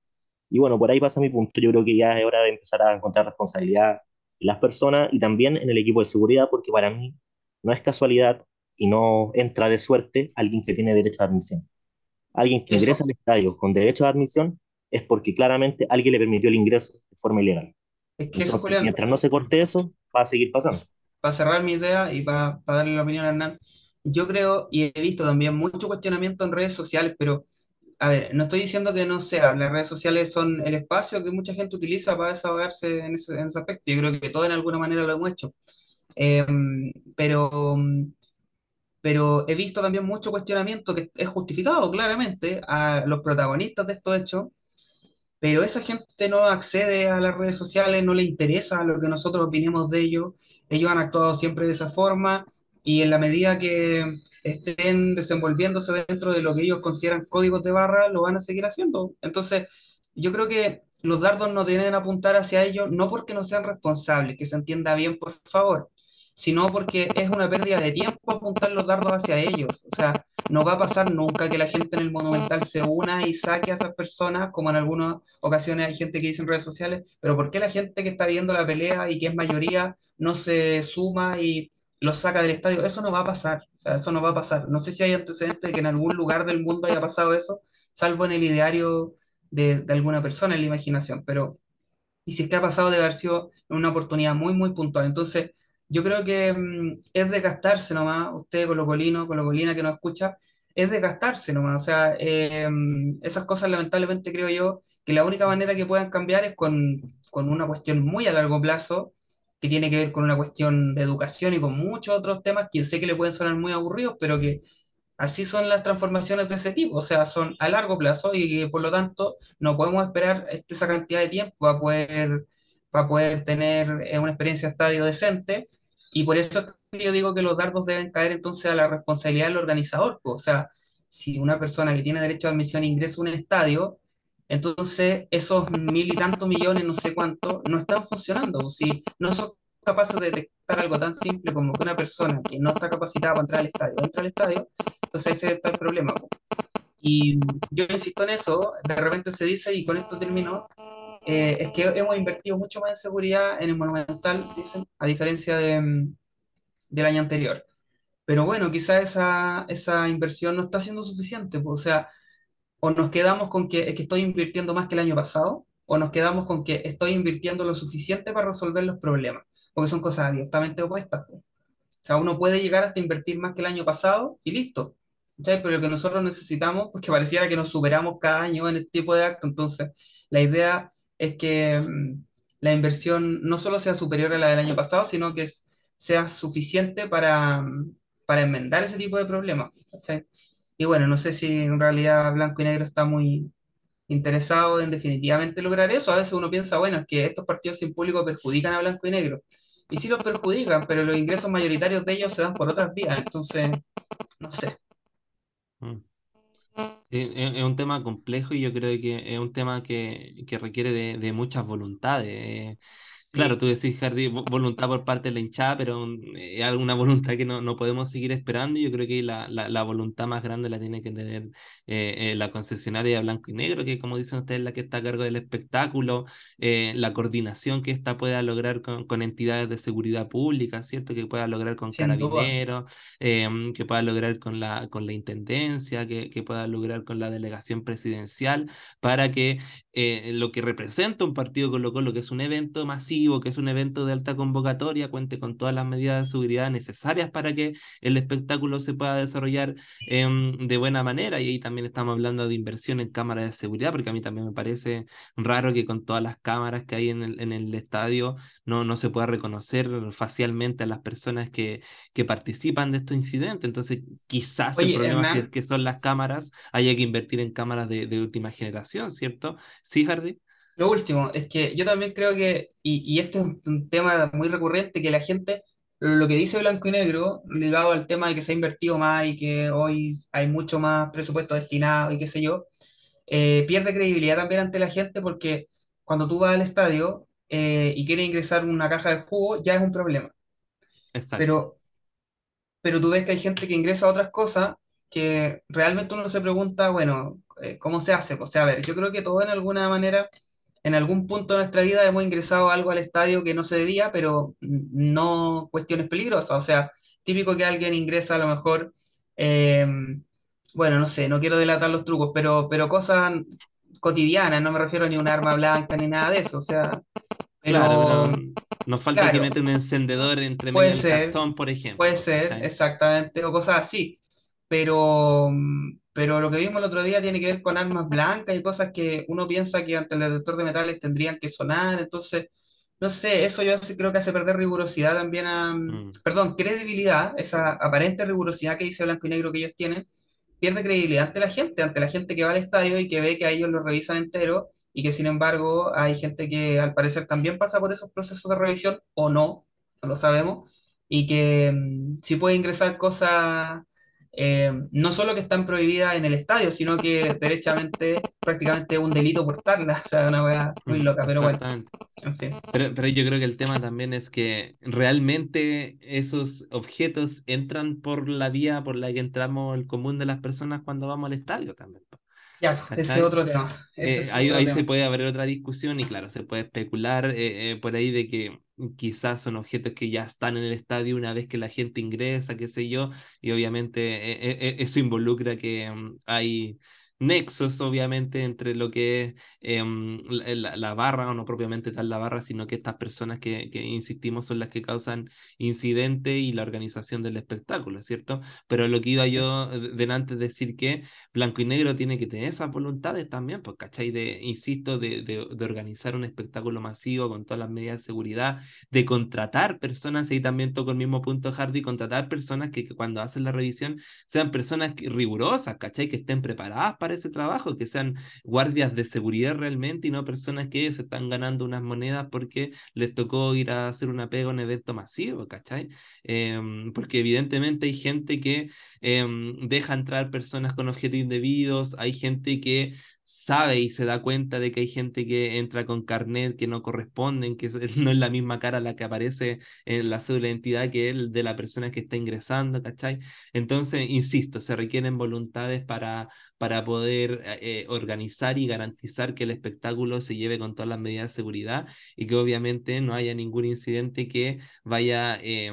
Y bueno, por ahí pasa mi punto. Yo creo que ya es hora de empezar a encontrar responsabilidad las personas y también en el equipo de seguridad, porque para mí no es casualidad y no entra de suerte alguien que tiene derecho a admisión. Alguien que ingresa al estadio con derecho a admisión es porque claramente alguien le permitió el ingreso de forma ilegal. Entonces, mientras no se corte eso, va a seguir pasando. Para cerrar mi idea y para, para darle la opinión a Hernán, yo creo y he visto también mucho cuestionamiento en redes sociales, pero a ver, no estoy diciendo que no sea, las redes sociales son el espacio que mucha gente utiliza para desahogarse en ese, aspecto. Yo creo que todos en alguna manera lo hemos hecho. Em, pero, pero he visto también mucho cuestionamiento que es justificado claramente a los protagonistas de estos hechos, pero esa gente no accede a las redes sociales, no le interesa lo que nosotros opinemos de ellos. Ellos han actuado siempre de esa forma y en la medida que estén desenvolviéndose dentro de lo que ellos consideran códigos de barra, lo van a seguir haciendo. Entonces, yo creo que los dardos no deben apuntar hacia ellos, no porque no sean responsables, que se entienda bien, por favor, sino porque es una pérdida de tiempo apuntar los dardos hacia ellos. O sea, no va a pasar nunca que la gente en el Monumental se una y saque a esas personas, como en algunas ocasiones hay gente que dice en redes sociales, pero ¿por qué la gente que está viendo la pelea y que es mayoría no se suma y los saca del estadio? Eso no va a pasar eso no va a pasar. No sé si hay antecedentes de que en algún lugar del mundo haya pasado eso, salvo en el ideario de, alguna persona, en la imaginación. Pero, y si es que ha pasado, debe haber sido una oportunidad muy, muy puntual. Entonces, yo creo que mm, es desgastarse nomás, usted colocolino, colocolina que nos escucha, es desgastarse nomás. O sea, eh, mm, esas cosas lamentablemente creo yo que la única manera que puedan cambiar es con, con una cuestión muy a largo plazo, que tiene que ver con una cuestión de educación y con muchos otros temas que sé que le pueden sonar muy aburridos, pero que así son las transformaciones de ese tipo, o sea, son a largo plazo y que por lo tanto no podemos esperar este, esa cantidad de tiempo para poder, para poder tener eh, una experiencia estadio decente. Y por eso yo digo que los dardos deben caer entonces a la responsabilidad del organizador. O sea, si una persona que tiene derecho a admisión ingresa a un estadio, entonces esos mil y tantos millones, no sé cuánto, no están funcionando. Si no son capaces de detectar algo tan simple como que una persona que no está capacitada para entrar al estadio entra al estadio, entonces ese está el problema. Y yo insisto en eso, de repente se dice, y con esto termino, eh, es que hemos invertido mucho más en seguridad en el Monumental, dicen, a diferencia de, mm, del año anterior. Pero bueno, quizá esa, esa inversión no está siendo suficiente, pues, o sea, o nos quedamos con que, es que estoy invirtiendo más que el año pasado, o nos quedamos con que estoy invirtiendo lo suficiente para resolver los problemas, porque son cosas abiertamente opuestas. pues. O sea, uno puede llegar hasta invertir más que el año pasado y listo. ¿cachai? Pero lo que nosotros necesitamos, porque pareciera que nos superamos cada año en este tipo de actos, entonces la idea es que mm, la inversión no solo sea superior a la del año pasado, sino que sea suficiente para, mm, para enmendar ese tipo de problemas. ¿cachai? Y bueno, no sé si en realidad Blanco y Negro está muy interesado en definitivamente lograr eso. A veces uno piensa, bueno, es que estos partidos sin público perjudican a Blanco y Negro. Y sí los perjudican, pero los ingresos mayoritarios de ellos se dan por otras vías. Entonces, no sé. Mm. Es un tema complejo y yo creo que es un tema que, que requiere de, de muchas voluntades. Eh, Claro, tú decís, Hardy, vo- voluntad por parte de la hinchada, pero mm, es alguna voluntad que no, no podemos seguir esperando. y Yo creo que la, la, la voluntad más grande la tiene que tener eh, eh, la concesionaria blanco y negro, que como dicen ustedes, es la que está a cargo del espectáculo, eh, la coordinación que ésta pueda lograr con, con entidades de seguridad pública, ¿cierto? Que pueda lograr con sin carabineros, eh, mm, que pueda lograr con la, con la intendencia, que, que pueda lograr con la delegación presidencial, para que eh, lo que representa un partido Colo-Colo, que es un evento masivo, que es un evento de alta convocatoria, cuente con todas las medidas de seguridad necesarias para que el espectáculo se pueda desarrollar em, de buena manera. Y ahí también estamos hablando de inversión en cámaras de seguridad, porque a mí también me parece raro que con todas las cámaras que hay en el, en el estadio no, no se pueda reconocer facialmente a las personas que, que participan de estos incidentes. Entonces, quizás el Oye, problema, si es Hernán, que son las cámaras, haya que invertir en cámaras de, de última generación, ¿cierto? Sí, Hardy. Lo último, es que yo también creo que, y, y este es un, tema muy recurrente, que la gente, lo que dice Blanco y Negro, ligado al tema de que se ha invertido más y que hoy hay mucho más presupuesto destinado y qué sé yo, eh, pierde credibilidad también ante la gente porque cuando tú vas al estadio eh, y quieres ingresar una caja de jugo, ya es un problema. Exacto. Pero, pero tú ves que hay gente que ingresa a otras cosas que realmente uno se pregunta, bueno, eh, ¿cómo se hace? O sea, a ver, yo creo que todos en alguna manera, en algún punto de nuestra vida hemos ingresado algo al estadio que no se debía, pero no cuestiones peligrosas. O sea, típico que alguien ingresa a lo mejor, eh, bueno, no sé, no quiero delatar los trucos, pero, pero cosas cotidianas, no me refiero ni a un arma blanca ni nada de eso. O sea, Claro, pero nos falta que mete un encendedor entre puede medio del ser. por Puede ejemplo, ser, ¿cachai? exactamente, o cosas así. Pero, mm, pero lo que vimos el otro día tiene que ver con armas blancas y cosas que uno piensa que ante el detector de metales tendrían que sonar. Entonces, no sé, eso yo sí creo que hace perder rigurosidad también a, mm, Mm, perdón, credibilidad, esa aparente rigurosidad que dice blanco y negro que ellos tienen, pierde credibilidad ante la gente, ante la gente que va al estadio y que ve que a ellos lo revisan entero y que sin embargo hay gente que al parecer también pasa por esos procesos de revisión o no, no lo sabemos, y que mm, sí puede ingresar cosas eh, no solo que están prohibidas en el estadio, sino que derechamente prácticamente es un delito portarlas, o sea, una weá muy mm, loca, pero bueno, exactamente. en fin. Pero, pero yo creo que el tema también es que realmente esos objetos entran por la vía por la que entramos el común de las personas cuando vamos al estadio también, Ya, ese es otro tema, ese eh, es ahí, otro ahí se puede haber otra discusión y claro, se puede especular eh, por ahí de que quizás son objetos que ya están en el estadio una vez que la gente ingresa, qué sé yo, y obviamente eh, eh, eh, eso involucra que mm, hay nexos, obviamente, entre lo que es em, la, barra, o no propiamente tal la barra, sino que estas personas que, que insistimos son las que causan incidente y la organización del espectáculo, ¿cierto? Pero lo que iba yo delante de decir que Blanco y Negro tiene que tener esas voluntades también, pues, ¿cachai? De, insisto, de, de, de organizar un espectáculo masivo con todas las medidas de seguridad, de contratar personas, y también toco el mismo punto, Hardy, contratar personas que, que cuando hacen la revisión sean personas rigurosas, ¿cachai? Que estén preparadas para ese trabajo, que sean guardias de seguridad realmente y no personas que se están ganando unas monedas porque les tocó ir a hacer una pega en un evento masivo, ¿cachai? Em, porque evidentemente hay gente que em, deja entrar personas con objetos indebidos, hay gente que sabe y se da cuenta de que hay gente que entra con carnet que no corresponden, que no es la misma cara la que aparece en la cédula de identidad que el de la persona que está ingresando, ¿cachai? Entonces, insisto, se requieren voluntades para, para poder eh, organizar y garantizar que el espectáculo se lleve con todas las medidas de seguridad y que obviamente no haya ningún incidente que vaya... Eh,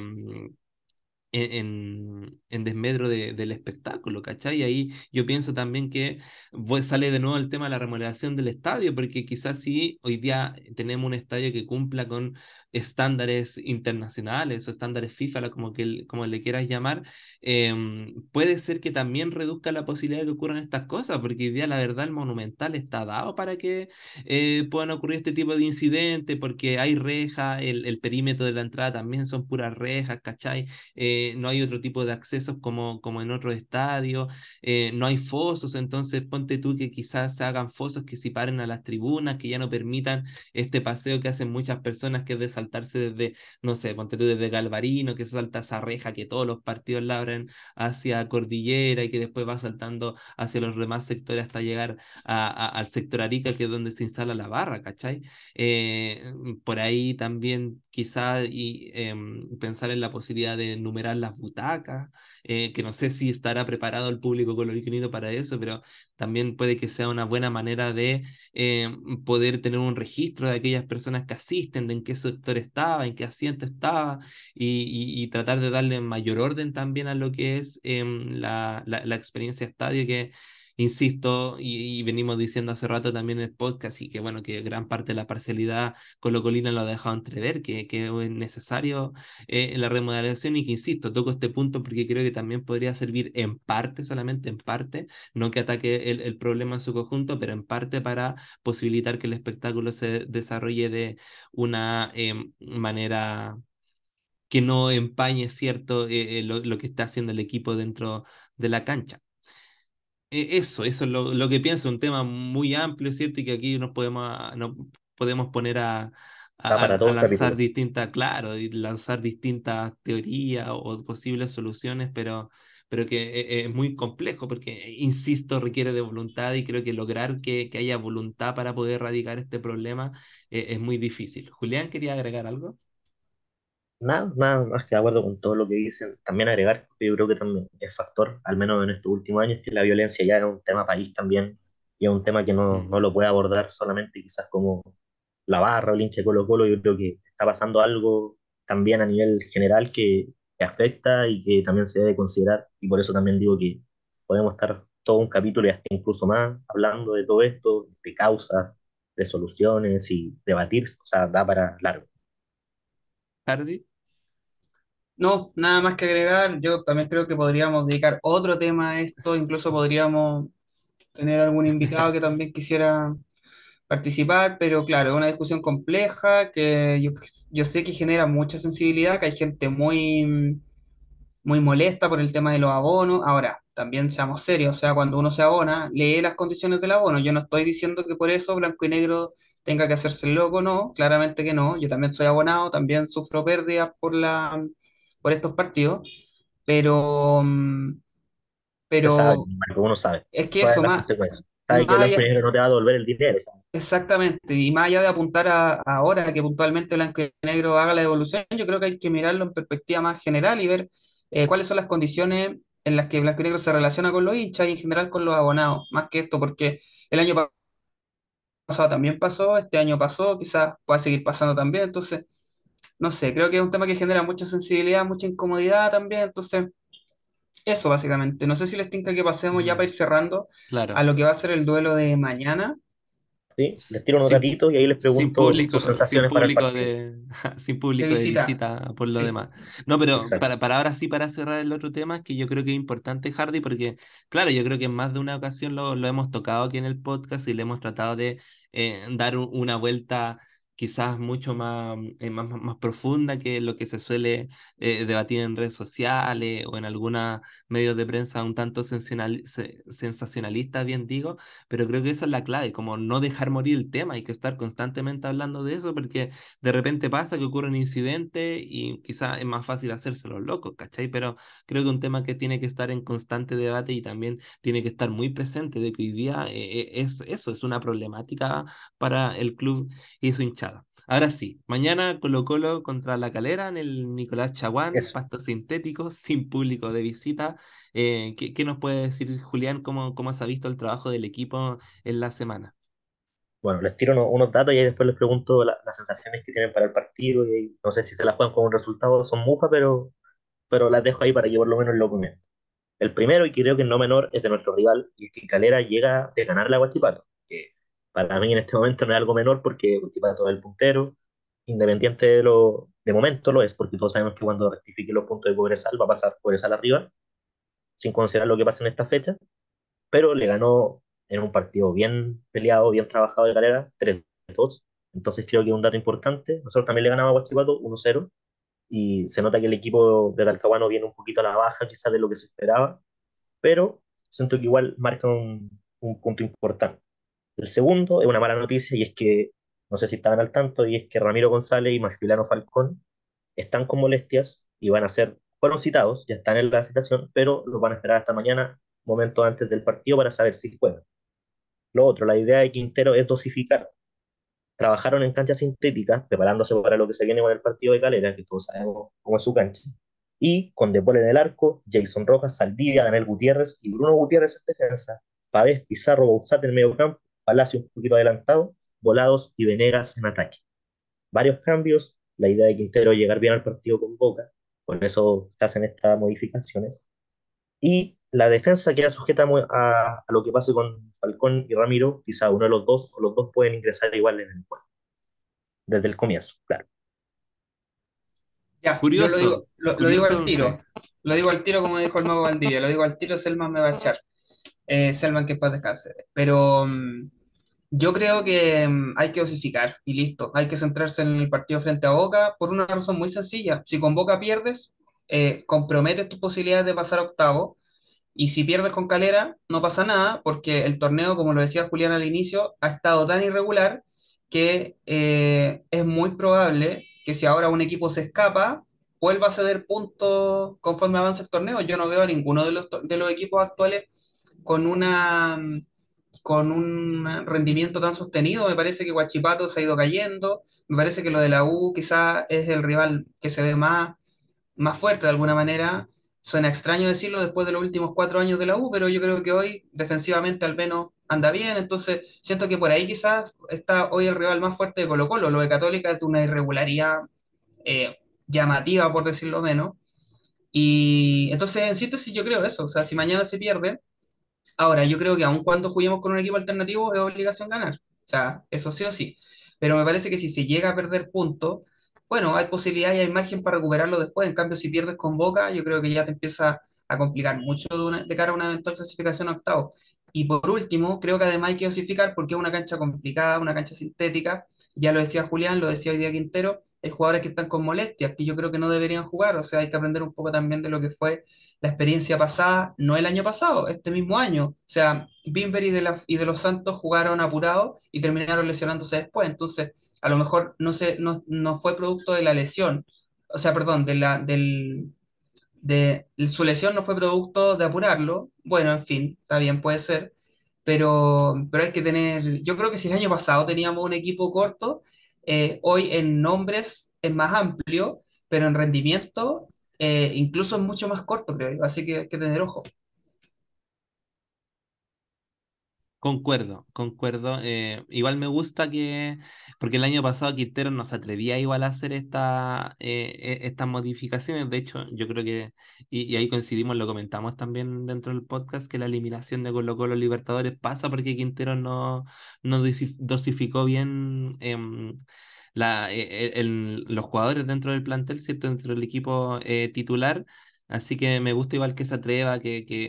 en, en desmedro de, del espectáculo, ¿cachai? Y ahí yo pienso también que pues, sale de nuevo el tema de la remodelación del estadio, porque quizás si hoy día tenemos un estadio que cumpla con estándares internacionales o estándares FIFA, como, que, como le quieras llamar, eh, puede ser que también reduzca la posibilidad de que ocurran estas cosas, porque hoy día la verdad el monumental está dado para que eh, puedan ocurrir este tipo de incidentes, porque hay rejas, el, el, perímetro de la entrada también son puras rejas, ¿cachai? Eh, eh, no hay otro tipo de accesos como, como en otros estadios, eh, no hay fosos, entonces ponte tú que quizás se hagan fosos que separen a las tribunas, que ya no permitan este paseo que hacen muchas personas, que es de saltarse desde, no sé, ponte tú desde Galvarino, que se salta esa reja que todos los partidos la abren hacia Cordillera y que después va saltando hacia los demás sectores hasta llegar al sector Arica, que es donde se instala la barra, ¿cachai? Eh, por ahí también quizás y em, pensar en la posibilidad de numerar las butacas, eh, que no sé si estará preparado el público colorido para eso, pero también puede que sea una buena manera de eh, poder tener un registro de aquellas personas que asisten, de en qué sector estaba, en qué asiento estaba, y, tratar de darle mayor orden también a lo que es em, la, la, la experiencia estadio que insisto, y, venimos diciendo hace rato también en el podcast, y que bueno, que gran parte de la parcialidad colocolina lo ha dejado entrever, que, que es necesario eh, la remodelación, y que insisto, toco este punto porque creo que también podría servir en parte, solamente en parte, no que ataque el, el problema en su conjunto, pero en parte para posibilitar que el espectáculo se desarrolle de una em, manera que no empañe cierto eh, eh, lo, lo, que está haciendo el equipo dentro de la cancha. E, eso, eso es lo, lo, que pienso, un tema muy amplio, ¿cierto? Y que aquí nos podemos, no podemos poner a, a, a lanzar distintas, claro, lanzar distintas teorías o, posibles soluciones, pero, pero que e, e, es, muy complejo porque, insisto, requiere de voluntad y creo que lograr que, que haya voluntad para poder erradicar este problema eh, es muy difícil. Julián, ¿quería agregar algo? Nada, nada más que de acuerdo con todo lo que dicen. También agregar, yo creo que también es factor, al menos en estos últimos años, que la violencia ya es un tema país también, y es un tema que no, no lo puede abordar solamente quizás como la barra o el hincha de Colo Colo, yo creo que está pasando algo también a nivel general que, que afecta y que también se debe considerar, y por eso también digo que podemos estar todo un capítulo y hasta incluso más hablando de todo esto, de causas, de soluciones y debatir, o sea, da para largo. Hardy. No, nada más que agregar. Yo también creo que podríamos dedicar otro tema a esto. Incluso podríamos tener algún invitado que también quisiera participar, pero claro, es una discusión compleja que yo, yo, sé que genera mucha sensibilidad, que hay gente muy, muy molesta por el tema de los abonos. Ahora, también seamos serios, o sea, cuando uno se abona, lee las condiciones del abono. Yo no estoy diciendo que por eso blanco y negro tenga que hacerse loco, no, claramente que no. Yo también soy abonado, también sufro pérdidas por la por estos partidos, pero... Mm, pero sabe, uno sabe. Es que eso, más... Sabe que no te va a devolver el dinero. ¿sabes? Exactamente, y más allá de apuntar a, a ahora que puntualmente Blanco y Negro haga la devolución, yo creo que hay que mirarlo en perspectiva más general y ver eh, cuáles son las condiciones en las que Blanco y Negro se relaciona con los hinchas y en general con los abonados, más que esto, porque el año pasado también pasó, este año pasó, quizás pueda seguir pasando también, entonces no sé, creo que es un tema que genera mucha sensibilidad, mucha incomodidad también, entonces Eso básicamente. No sé si les tinca que pasemos ya para ir Mm, cerrando a Claro. lo que va a ser el duelo de mañana. ¿sí? Les tiro unos Sin, datitos y ahí les sin pregunto sus público, sin sensaciones para el público partido. de, sin público de visita. visita por lo Sí. demás. No, pero para, para ahora sí, para cerrar el otro tema, es que yo creo que es importante, Hardy, porque, claro, yo creo que en más de una ocasión lo, lo hemos tocado aquí en el podcast y le hemos tratado de eh, dar una vuelta quizás mucho más, eh, más, más profunda que lo que se suele eh, debatir en redes sociales o en algunos medios de prensa un tanto sensacional, se- sensacionalistas, bien digo pero creo que esa es la clave, como no dejar morir el tema, hay que estar constantemente hablando de eso porque de repente pasa que ocurre un incidente y quizás es más fácil hacerse los locos, ¿cachai? Pero creo que un tema que tiene que estar en constante debate y también tiene que estar muy presente de que hoy día eh, eh, es eso, es una problemática para el club y su hinchada. Ahora sí, mañana Colo Colo contra La Calera en el Nicolás Chaguán, Eso. pasto sintético, sin público de visita. Eh, ¿qué, qué nos puede decir Julián? ¿Cómo, cómo se ha visto el trabajo del equipo en la semana? Bueno, les tiro unos, unos datos y ahí después les pregunto la- las sensaciones que tienen para el partido y no sé si se las juegan con un resultado, son mujas, pero, pero las dejo ahí para que por lo menos lo comenten. El primero, y creo que no menor, es de nuestro rival, y es que Calera llega de ganar la Huachipato, que para mí en este momento no es algo menor porque Huachipato es el puntero, independiente de lo, de momento lo es, porque todos sabemos que cuando rectifique los puntos de Cobresal va a pasar Cobresal arriba, sin considerar lo que pasa en esta fecha, pero le ganó en un partido bien peleado, bien trabajado de Calera, 3-2, entonces creo que es un dato importante, nosotros también le ganamos a Huachipato 1-0, y se nota que el equipo de Talcahuano viene un poquito a la baja quizás de lo que se esperaba, pero siento que igual marca un punto importante. El segundo es una mala noticia y es que, no sé si estaban al tanto, y es que Ramiro González y Maximiliano Falcón están con molestias y van a ser, fueron citados, ya están en la citación, pero los van a esperar hasta mañana, momento antes del partido, para saber si juegan. Lo otro, la idea de Quintero es dosificar. Trabajaron en canchas sintéticas, preparándose para lo que se viene con el partido de Calera, que todos sabemos cómo es su cancha. Y con De Paul en el arco, Jason Rojas, Saldivia, Daniel Gutiérrez y Bruno Gutiérrez en defensa, Pavés, Pizarro, Bauzat en medio campo, Palacio un poquito adelantado, Volados y Venegas en ataque. Varios cambios, la idea de Quintero llegar bien al partido con Boca, con eso se hacen estas modificaciones. Y la defensa queda sujeta a, a lo que pase con Falcón y Ramiro, quizá uno de los dos o los dos pueden ingresar igual en el juego, desde el comienzo, claro. Ya, yo lo Curioso, digo, lo, lo digo curioso al tiro. Lo digo al tiro como dijo el mago Valdivia. Lo digo al tiro, Selman me va a echar. Eh, Selman que paz descanse. Pero mm, yo creo que mm, hay que dosificar y listo. Hay que centrarse en el partido frente a Boca por una razón muy sencilla. Si con Boca pierdes, eh, comprometes tus posibilidades de pasar a octavo. Y si pierdes con Calera, no pasa nada, porque el torneo, como lo decía Julián al inicio, ha estado tan irregular que eh, es muy probable que si ahora un equipo se escapa, vuelva a ceder puntos conforme avance el torneo. Yo no veo a ninguno de los, de los equipos actuales con una, con un rendimiento tan sostenido. Me parece que Huachipato se ha ido cayendo. Me parece que lo de la U quizás es el rival que se ve más más fuerte de alguna manera. Suena extraño decirlo después de los últimos cuatro años de la U, pero yo creo que hoy defensivamente al menos anda bien, entonces siento que por ahí quizás está hoy el rival más fuerte de Colo Colo. Lo de Católica es de una irregularidad eh, llamativa, por decirlo menos. Y entonces, en síntesis, yo creo eso. O sea, si mañana se pierde, Ahora, yo creo que aun cuando juguemos con un equipo alternativo es obligación ganar. O sea, eso sí o sí. Pero me parece que si se llega a perder puntos, bueno, hay posibilidad y hay margen para recuperarlo después. En cambio, si pierdes con Boca, yo creo que ya te empieza a complicar mucho de, cara a una eventual clasificación a. Y por último, creo que además hay que dosificar porque es una cancha complicada, una cancha sintética. Ya lo decía Julián, lo decía hoy día Quintero, hay jugadores que están con molestias, que yo creo que no deberían jugar. O sea, hay que aprender un poco también de lo que fue la experiencia pasada, no el año pasado, este mismo año. O sea, Bimber y de, la, y de los Santos jugaron apurados y terminaron lesionándose después. Entonces, a lo mejor no, se, no, no fue producto de la lesión, o sea, perdón, de la, del, de, su lesión no fue producto de apurarlo. Bueno, en fin, está bien, puede ser. Pero, pero hay que tener, yo creo que si el año pasado teníamos un equipo corto, eh, hoy en nombres es más amplio, pero en rendimiento eh, incluso es mucho más corto, creo yo. Así que hay que tener ojo. Concuerdo, concuerdo. Eh, igual me gusta que, porque el año pasado Quintero no se atrevía igual a hacer esta, eh, e- estas modificaciones. De hecho, yo creo que, y, ahí coincidimos, lo comentamos también dentro del podcast, que la eliminación de Colo Colo Libertadores pasa porque Quintero no, no dosi- dosificó bien em, la, e- e- los jugadores dentro del plantel, ¿cierto? Dentro del equipo eh, titular. Así que me gusta igual que se atreva, que, que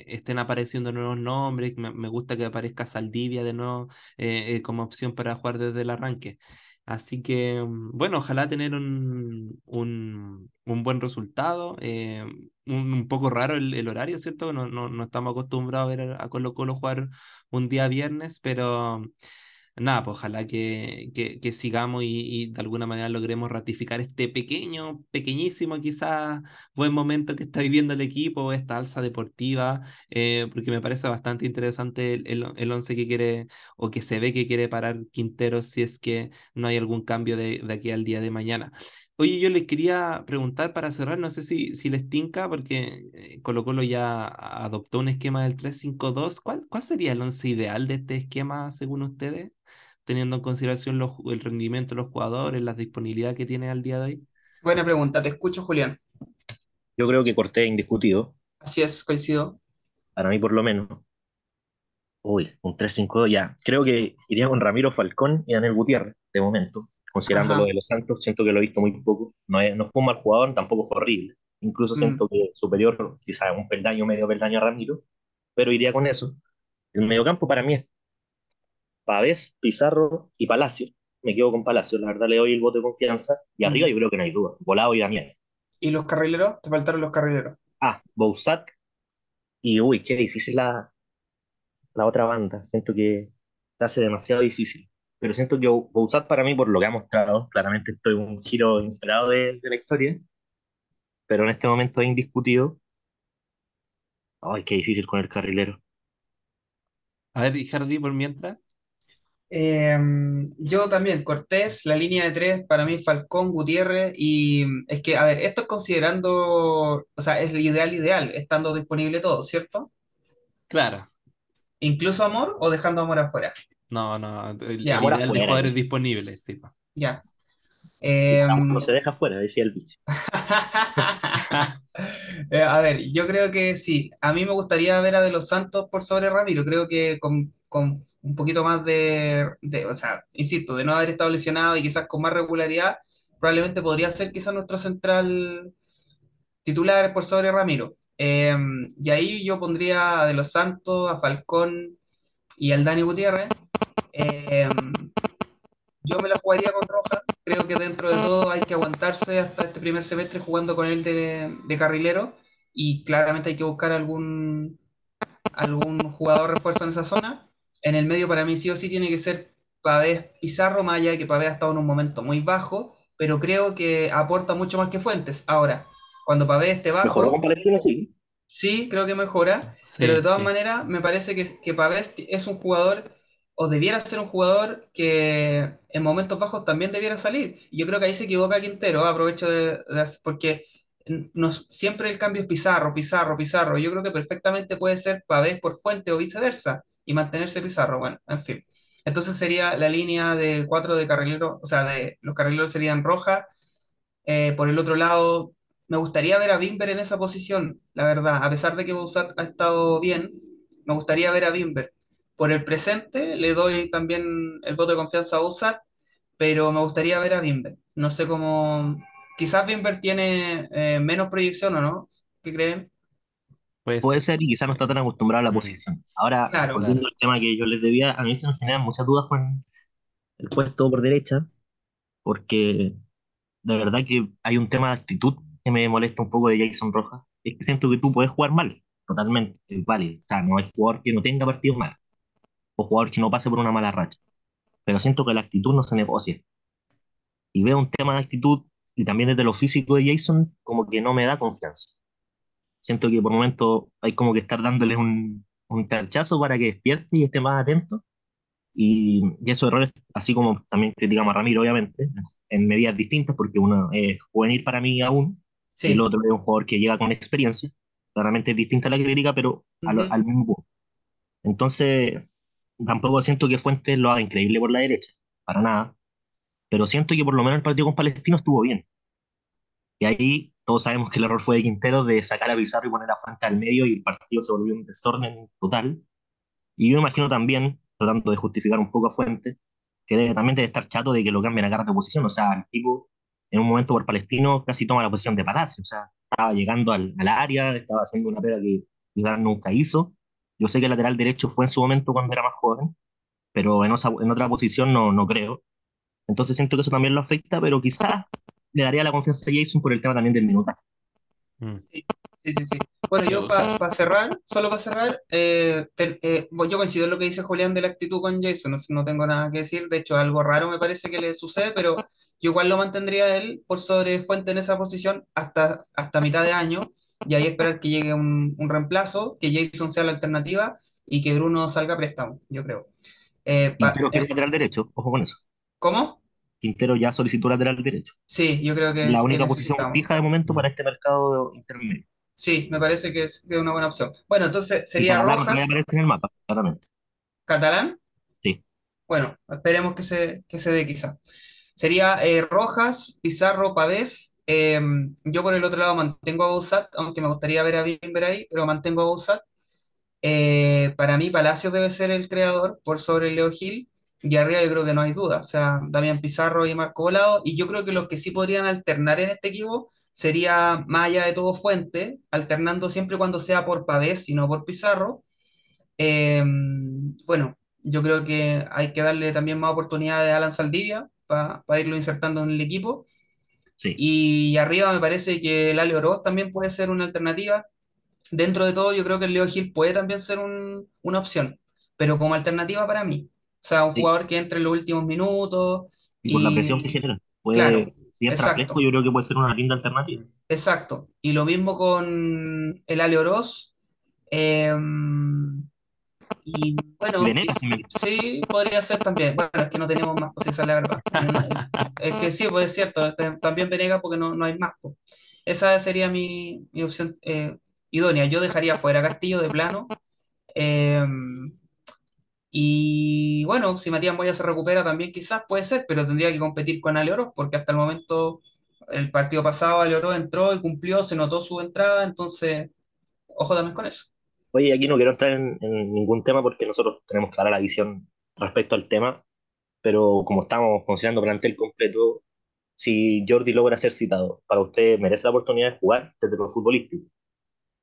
eh, estén apareciendo nuevos nombres, me, me gusta que aparezca Saldivia de nuevo eh, eh, como opción para jugar desde el arranque. Así que, mm, bueno, ojalá tener un, un, un buen resultado. eh, un, un poco raro el, el horario, ¿cierto? No, no, no estamos acostumbrados a ver a Colo Colo jugar un día viernes, pero nada, pues ojalá que, que, sigamos y, y de alguna manera logremos ratificar este pequeño, pequeñísimo quizás buen momento que está viviendo el equipo, esta alza deportiva, eh, porque me parece bastante interesante el, el, el once que quiere o que se ve que quiere parar Quintero si es que no hay algún cambio de, de aquí al día de mañana. Oye, yo les quería preguntar para cerrar, no sé si, si les tinca, porque eh, Colo Colo ya adoptó un esquema del 3-5-2. ¿Cuál, cuál sería el once ideal de este esquema según ustedes? teniendo en consideración los, el rendimiento de los jugadores, la disponibilidad que tiene al día de hoy? Buena pregunta, te escucho, Julián. Yo creo que Cortés es indiscutido, Así es, coincido. para mí por lo menos. Uy, un 3-5-2 ya. Creo que iría con Ramiro Falcón y Daniel Gutiérrez, de momento. Considerando Ajá. lo de los Santos, siento que lo he visto muy poco. No, es, no fue un mal jugador, tampoco fue horrible. Incluso Mm. siento que superior, quizás un peldaño, medio peldaño a Ramiro, pero iría con eso. El mediocampo para mí es Pavés, Pizarro y Palacio. Me quedo con Palacio, la verdad le doy el voto de confianza. Y arriba Mm. yo creo que no hay duda. Volado y Damián. ¿Y los carrileros? Te faltaron los carrileros. Ah, Bouzat y uy, qué difícil la, la otra banda. Siento que se hace demasiado difícil. Pero siento que Bouzat para mí, por lo que ha mostrado, claramente estoy en un giro inesperado de, de la historia, pero en este momento es indiscutido. Ay, qué difícil con el carrilero. A ver, y Hardy, por mientras. Eh, yo también, Cortés, la línea de tres, para mí Falcón, Gutiérrez, y es que, a ver, esto es considerando, o sea, es el ideal ideal, estando disponible todo, ¿cierto? Claro. Incluso Amor o dejando Amor afuera. No, no, el, Ya. el de afuera, jugadores ya. disponibles, sí. pa. Ya. Eh, No se deja fuera, decía el bicho. Eh, a ver, yo creo que sí. A mí me gustaría ver a De los Santos por sobre Ramiro. Creo que con, con un poquito más de, de- o sea, insisto, de no haber estado lesionado y quizás con más regularidad, probablemente podría ser quizás nuestro central titular por sobre Ramiro. Eh, y ahí yo pondría a De los Santos, a Falcón y al Dani Gutiérrez. Eh, yo me la jugaría con Roja. Creo que dentro de todo hay que aguantarse hasta este primer semestre jugando con él de, de carrilero. Y claramente hay que buscar algún, algún jugador refuerzo en esa zona. En el medio para mí sí o sí tiene que ser Pavés Pizarro, más allá de que Pavés ha estado en un momento muy bajo, pero creo que aporta mucho más que Fuentes. Ahora, cuando Pavés esté Mejoró con bajo, Palestino, sí. sí, creo que mejora, Sí, pero de todas sí. maneras me parece que, que Pavés es un jugador, o debiera ser un jugador que en momentos bajos también debiera salir. Yo creo que ahí se equivoca Quintero, aprovecho de, porque siempre el cambio es Pizarro, Pizarro, Pizarro. Yo creo que perfectamente puede ser Pavés por Fuente o viceversa y mantenerse Pizarro. Bueno, en fin. Entonces sería la línea de cuatro de carrileros, o sea, de los carrileros serían Roja. Eh, por el otro lado, me gustaría ver a Bimber en esa posición, la verdad. A pesar de que Bouzat ha estado bien, me gustaría ver a Bimber. Por el presente, le doy también el voto de confianza a Bouzat, pero me gustaría ver a Bimber. No sé cómo. Quizás Bimber tiene eh, menos proyección o no. ¿Qué creen? Puede Puede ser. y quizás no está tan acostumbrado a la posición. Ahora, Claro. volviendo Claro. al tema que yo les debía, a mí se me generan muchas dudas con el puesto por derecha, porque de verdad que hay un tema de actitud que me molesta un poco de Jason Rojas. Es que siento que tú puedes jugar mal, totalmente, válido. O sea, no hay jugador que no tenga partidos malos, o jugador que no pase por una mala racha. Pero siento que la actitud no se negocia. Y veo un tema de actitud y también desde lo físico de Jason como que no me da confianza. Siento que por momentos hay como que estar dándole un, un tachazo para que despierte y esté más atento. Y, y esos errores, así como también criticamos a Ramiro, obviamente, en medidas distintas, porque uno es juvenil para mí aún, y el Sí. otro es un jugador que llega con experiencia. Claramente es distinta la crítica, pero a lo- Ujú. al mismo punto. Entonces, tampoco siento que Fuentes lo haga increíble por la derecha, para nada, pero siento que por lo menos el partido con Palestino estuvo bien. Y ahí todos sabemos que el error fue de Quintero de sacar a Pizarro y poner a Fuentes al medio y el partido se volvió un desorden total. Y yo imagino también, tratando de justificar un poco a Fuentes, que debe, también debe estar chato de que lo cambien a carta de posición. O sea, el tipo en un momento por Palestino casi toma la posición de Palacio. O sea, estaba llegando al, al área, estaba haciendo una pega que Vidal nunca hizo. Yo sé que el lateral derecho fue en su momento cuando era más joven, pero en, otra, en otra posición no, no creo. Entonces siento que eso también lo afecta, pero quizás le daría la confianza a Jason por el tema también del minuto. Mm. Sí, sí, sí. Bueno, yo para cerrar, solo para cerrar, eh, eh, yo coincido en lo que dice Julián de la actitud con Jason, no, no, tengo nada que decir, de hecho algo raro me parece que le sucede, pero yo igual lo mantendría él por sobre Fuente en esa posición hasta, hasta mitad de año, y ahí esperar que llegue un, un reemplazo, que Jason sea la alternativa y que Bruno salga préstamo, yo creo. Eh, Quintero que es lateral derecho, ojo con eso. ¿Cómo? Quintero ya solicitó lateral derecho. Sí, yo creo que la única posición fija de momento para este mercado intermedio. Sí, me parece que es, una buena opción. Bueno, entonces sería Rojas. aparece en el mapa, claramente. ¿Catalán? Sí. Bueno, esperemos que se, que se dé quizá. Sería eh, Rojas, Pizarro, Pavés. Em, yo por el otro lado mantengo a Bouzat, aunque me gustaría ver a Bimber ahí, pero mantengo a Bouzat. Eh, para mí, Palacios debe ser el creador por sobre Leo Gil. Y arriba yo creo que no hay duda. O sea, Damián Pizarro y Marco Volado. Y yo creo que los que sí podrían alternar en este equipo sería allá de todo Fuente, alternando siempre cuando sea por Pavés y no por Pizarro. Em, bueno, yo creo que hay que darle también más oportunidades a Alan Saldivia para irlo insertando en el equipo. Y arriba me parece que el Ale Oroz también puede ser una alternativa. Dentro de todo, yo creo que el Leo Gil puede también ser una opción, pero como alternativa para mí. O sea, un jugador que entre en los últimos minutos. Y, por la presión que genera. Puede, si entra fresco, yo creo que puede ser una linda alternativa. Exacto. Y lo mismo con el Ale Oroz. Em, y bueno, sí, podría ser también. Bueno, es que no tenemos más, esa la verdad. es que sí, pues es cierto. También Venega porque no, no hay más. Pues. Esa sería mi, mi opción eh, idónea. Yo dejaría fuera Castillo de plano. Eh, y bueno, si Matías Moya se recupera también quizás puede ser, pero tendría que competir con Aleoro, porque hasta el momento, el partido pasado Aleoro entró y cumplió, se notó su entrada, entonces, ojo también con eso. Oye, aquí no quiero entrar en, ningún tema porque nosotros tenemos clara la visión respecto al tema, pero como estamos considerando plantel completo, si Jordi logra ser citado, ¿para usted merece la oportunidad de jugar desde lo futbolístico?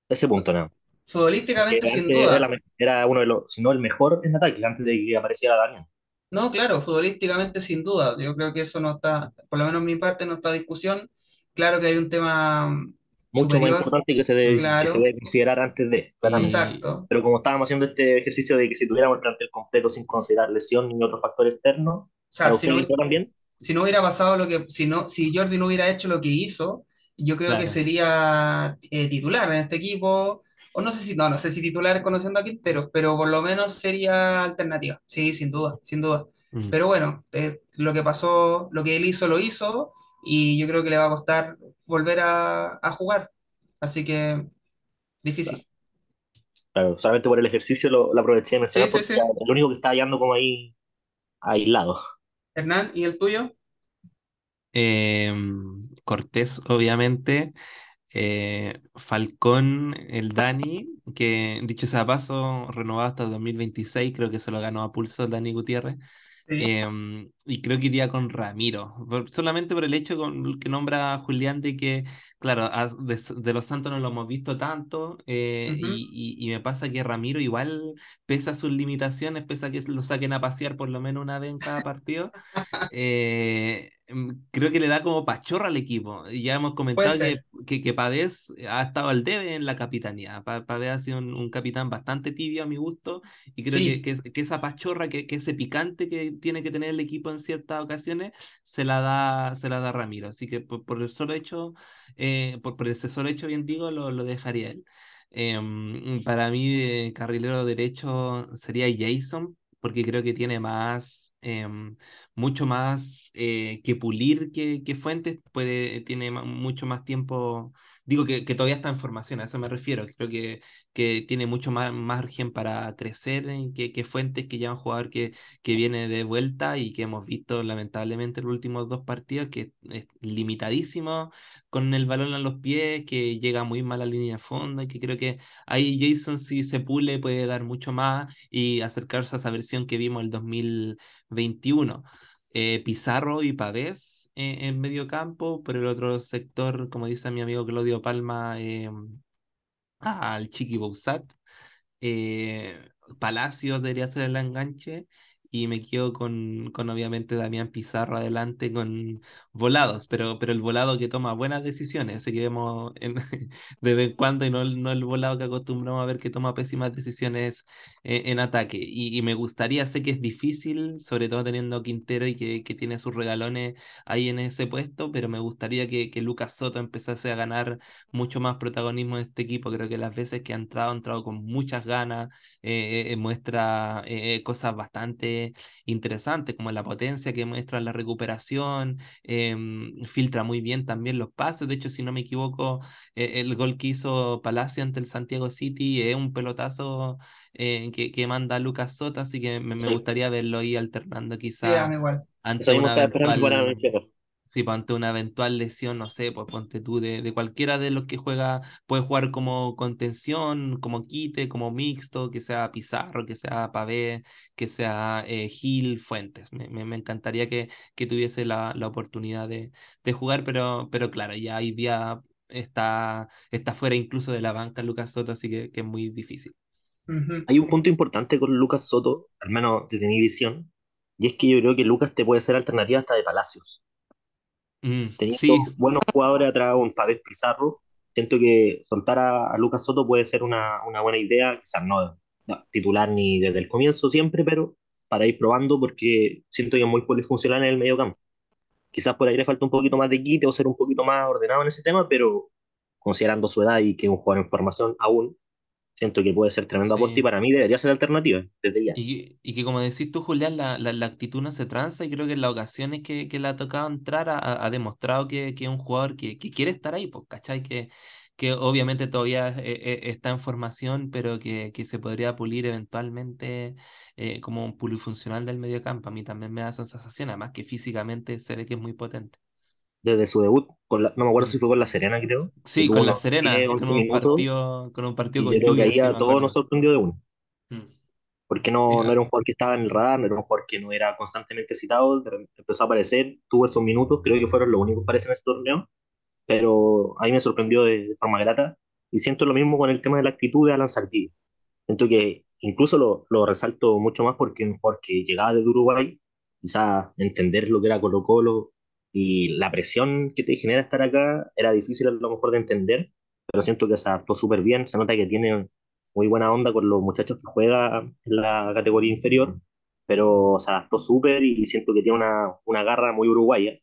Ese punto, nada. Futbolísticamente, sin duda. Era, uno de los, si no el mejor en ataque, antes de que apareciera Daniel. No, claro, futbolísticamente sin duda. Yo creo que eso no está, por lo menos en mi parte, no está discusión. Claro que hay un tema mucho más importante que se, debe, considerar antes de. Exacto. Pero como estábamos haciendo este ejercicio de que si tuviéramos el plantel completo sin considerar lesión ni otros factores externos, o sea, si no, también? si no hubiera pasado lo que, si no, si Jordi no hubiera hecho lo que hizo, yo creo que sería eh, titular en este equipo o no sé si, no, no sé si titular conociendo a Quinteros, pero por lo menos sería alternativa, sí, sin duda, sin duda. Mm. Pero bueno, eh, lo que pasó, lo que él hizo, lo hizo, y yo creo que le va a costar volver a, jugar. Así que, difícil. Claro, solamente por el ejercicio lo, aproveché de mencionar porque el único que está hallando como ahí aislado. Hernán, ¿y el tuyo? Em, Cortés, obviamente. Eh, Falcón, el Dani, que dicho sea paso, renovado hasta 2026, creo que se lo ganó a pulso el Dani Gutiérrez. Em, y creo que iría con Ramiro, solamente por el hecho con, que nombra Julián de que, claro, de, los Santos no lo hemos visto tanto, eh, y, y, me pasa que Ramiro igual, pesa sus limitaciones, pesa que lo saquen a pasear por lo menos una vez en cada partido, eh, Mm, creo que le da como pachorra al equipo. Ya hemos comentado que, que, que, Padez ha estado al debe en la capitanía. Padez ha sido un, capitán bastante tibio a mi gusto y creo que, que, esa pachorra, que, ese picante que tiene que tener el equipo en ciertas ocasiones, se la da, se la da Ramiro. Así que por, el solo hecho, eh, por, solo hecho, bien digo, lo, lo dejaría él. Em, para mí, carrilero derecho sería Jason, porque creo que tiene más em, mucho más eh, que pulir que, Fuentes, puede, tiene mucho más tiempo, digo que, todavía está en formación, a eso me refiero, creo que, que tiene mucho más margen para crecer que, Fuentes, que ya un jugador que, que viene de vuelta y que hemos visto lamentablemente en los últimos dos partidos, que es limitadísimo con el balón a los pies, que llega muy mal a la línea de fondo que creo que ahí Jason si se pule puede dar mucho más y acercarse a esa versión que vimos el 2021. Eh, Pizarro y Pavés eh, en medio campo, por el otro sector, como dice mi amigo Claudio Palma, eh, al Chiqui Bouzat. Palacio debería ser el enganche y me quedo con, con obviamente Damián Pizarro adelante con volados, pero, pero el volado que toma buenas decisiones, ese que vemos en, de vez en cuando y no, no el volado que acostumbramos a ver que toma pésimas decisiones eh, en ataque. Y, me gustaría, sé que es difícil, sobre todo teniendo Quintero y que, que, tiene sus regalones ahí en ese puesto, pero me gustaría que, que Lucas Soto empezase a ganar mucho más protagonismo en este equipo. Creo que las veces que ha entrado, ha entrado con muchas ganas, eh, eh, muestra cosas bastante interesante como la potencia que muestra la recuperación, em, filtra muy bien también los pases, de hecho, si no me equivoco, eh, el gol que hizo Palacio ante el Santiago City es un pelotazo eh, que, que, manda Lucas Soto, así que me, gustaría verlo ahí alternando quizá ante una si ponte una eventual lesión, no sé, pues ponte tú de, de, cualquiera de los que juega, puede jugar como contención, como quite, como mixto, que sea Pizarro, que sea Pavé, que sea eh, Gil Fuentes. Me, me, encantaría que, que tuviese la, la oportunidad de, de, jugar, pero, pero claro, ya hoy día está, está fuera incluso de la banca Lucas Soto, así que, que es muy difícil. Hay un punto importante con Lucas Soto, al menos desde mi visión, y es que yo creo que Lucas te puede ser alternativa hasta de Palacios. Mm, Teniendo buenos jugadores atrás, un Pavés Pizarro, siento que soltar a, Lucas Soto puede ser una, una buena idea, quizás no, titular ni desde el comienzo siempre, pero para ir probando porque siento que es muy polifuncional en el medio campo. Quizás por ahí le falta un poquito más de quite o ser un poquito más ordenado en ese tema, pero considerando su edad y que es un jugador en formación aún, siento que puede ser tremendo aporte y para mí debería ser alternativa desde ya. Y, y que como decís tú, Julián, la, la, actitud no se tranza y creo que en las ocasiones que, que le ha tocado entrar ha, demostrado que, que, es un jugador que, que quiere estar ahí, pues, ¿cachai? Que, que obviamente todavía eh, eh, está en formación, pero que, que se podría pulir eventualmente eh, como un polifuncional del medio campo. A mí también me da esa sensación, además que físicamente se ve que es muy potente desde su debut, con no me acuerdo si fue con La Serena, creo. Sí, con La Serena, con un, partido, con un partido con creo que ahí a todos nos sorprendió de uno. Mm. Porque no, no, era un jugador que estaba en el radar, no era un jugador que no era constantemente citado, empezó a aparecer, tuvo esos minutos, creo que fueron los únicos que aparecen en este torneo, pero ahí me sorprendió de, forma grata. Y siento lo mismo con el tema de la actitud de Alan Saldivia. Siento que incluso lo, lo resalto mucho más porque un jugador que llegaba de Uruguay, quizá entender lo que era Colo Colo, y la presión que te genera estar acá era difícil a lo mejor de entender, pero siento que se adaptó súper bien, se nota que tiene muy buena onda con los muchachos que juega en la categoría inferior, pero se adaptó súper y siento que tiene una, una garra muy uruguaya.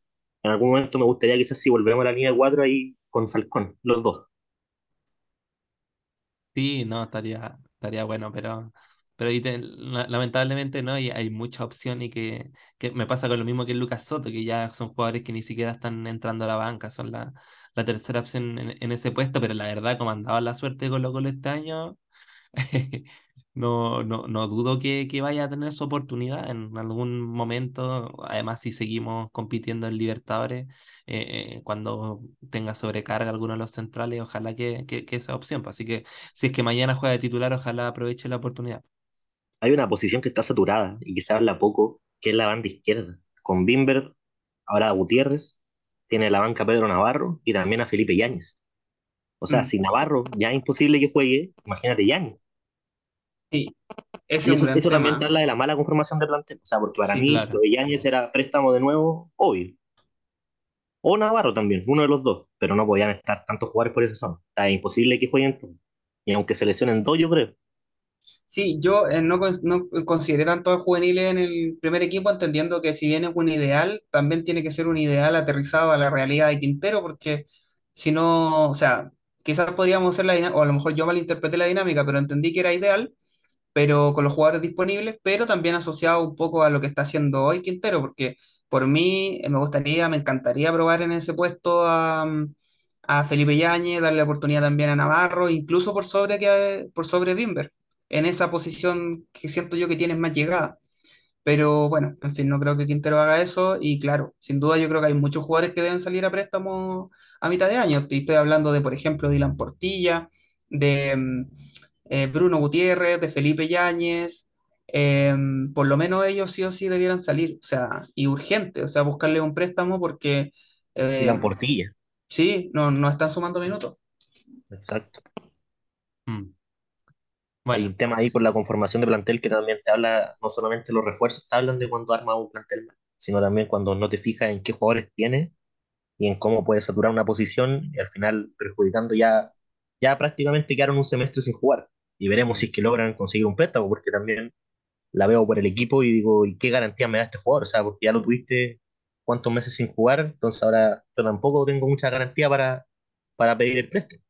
En algún momento me gustaría quizás si volvemos a la línea 4 ahí con Falcón, los dos. Sí, no, estaría, estaría bueno, pero pero lamentablemente no, y hay mucha opción y que, que, me pasa con lo mismo que Lucas Soto, que ya son jugadores que ni siquiera están entrando a la banca, son la, la tercera opción en, en, ese puesto, pero la verdad, como andaba la suerte con Colo este año, no, no, no dudo que, que, vaya a tener su oportunidad en algún momento, además si seguimos compitiendo en Libertadores, eh, eh, cuando tenga sobrecarga alguno de los centrales, ojalá que, que, que sea opción, pues, así que si es que mañana juega de titular, ojalá aproveche la oportunidad hay una posición que está saturada y que se habla poco, que es la banda izquierda. Con Bimber, ahora Gutiérrez, tiene la banca Pedro Navarro y también a Felipe Yáñez. O sea, mm. si Navarro ya es imposible que juegue, imagínate Yáñez. Sí, eso, eso también habla de la mala conformación de plantel. O sea, porque para mí, lo de Yáñez era préstamo de nuevo, obvio. O Navarro también, uno de los dos, pero no podían estar tantos jugadores por esa zona. O sea, es imposible que jueguen Y aunque se lesionen dos, yo creo. Sí, yo eh, no, no, consideré tanto juveniles en el primer equipo, entendiendo que si bien es un ideal, también tiene que ser un ideal aterrizado a la realidad de Quintero, porque si no, o sea, quizás podríamos hacer la dinámica, o a lo mejor yo malinterpreté la dinámica, pero entendí que era ideal, pero con los jugadores disponibles, pero también asociado un poco a lo que está haciendo hoy Quintero, porque por mí eh, me gustaría, me encantaría probar en ese puesto a, a Felipe Yáñez, darle oportunidad también a Navarro, incluso por sobre, que, por sobre Bimber, en esa posición que siento yo que tiene más llegada. Pero bueno, en fin, no creo que Quintero haga eso y claro, sin duda yo creo que hay muchos jugadores que deben salir a préstamo a mitad de año. Estoy hablando de, por ejemplo, Dylan Portilla, de mm, eh, Bruno Gutiérrez, de Felipe Yáñez. Em, por lo menos ellos sí o sí debieran salir, o sea, y urgente, o sea, buscarle un préstamo porque... Dylan Portilla. Sí, no, no están sumando minutos. Exacto. Mm. Hay un tema ahí con la conformación de plantel que también te habla, no solamente los refuerzos te hablan de cuando armas un plantel, sino también cuando no te fijas en qué jugadores tienes y en cómo puedes saturar una posición y al final perjudicando ya, ya prácticamente quedaron un semestre sin jugar. Y veremos si es que logran conseguir un préstamo, porque también la veo por el equipo y digo, ¿y qué garantía me da este jugador? O sea, porque ya lo tuviste cuántos meses sin jugar, entonces ahora yo tampoco tengo mucha garantía para, para pedir el préstamo.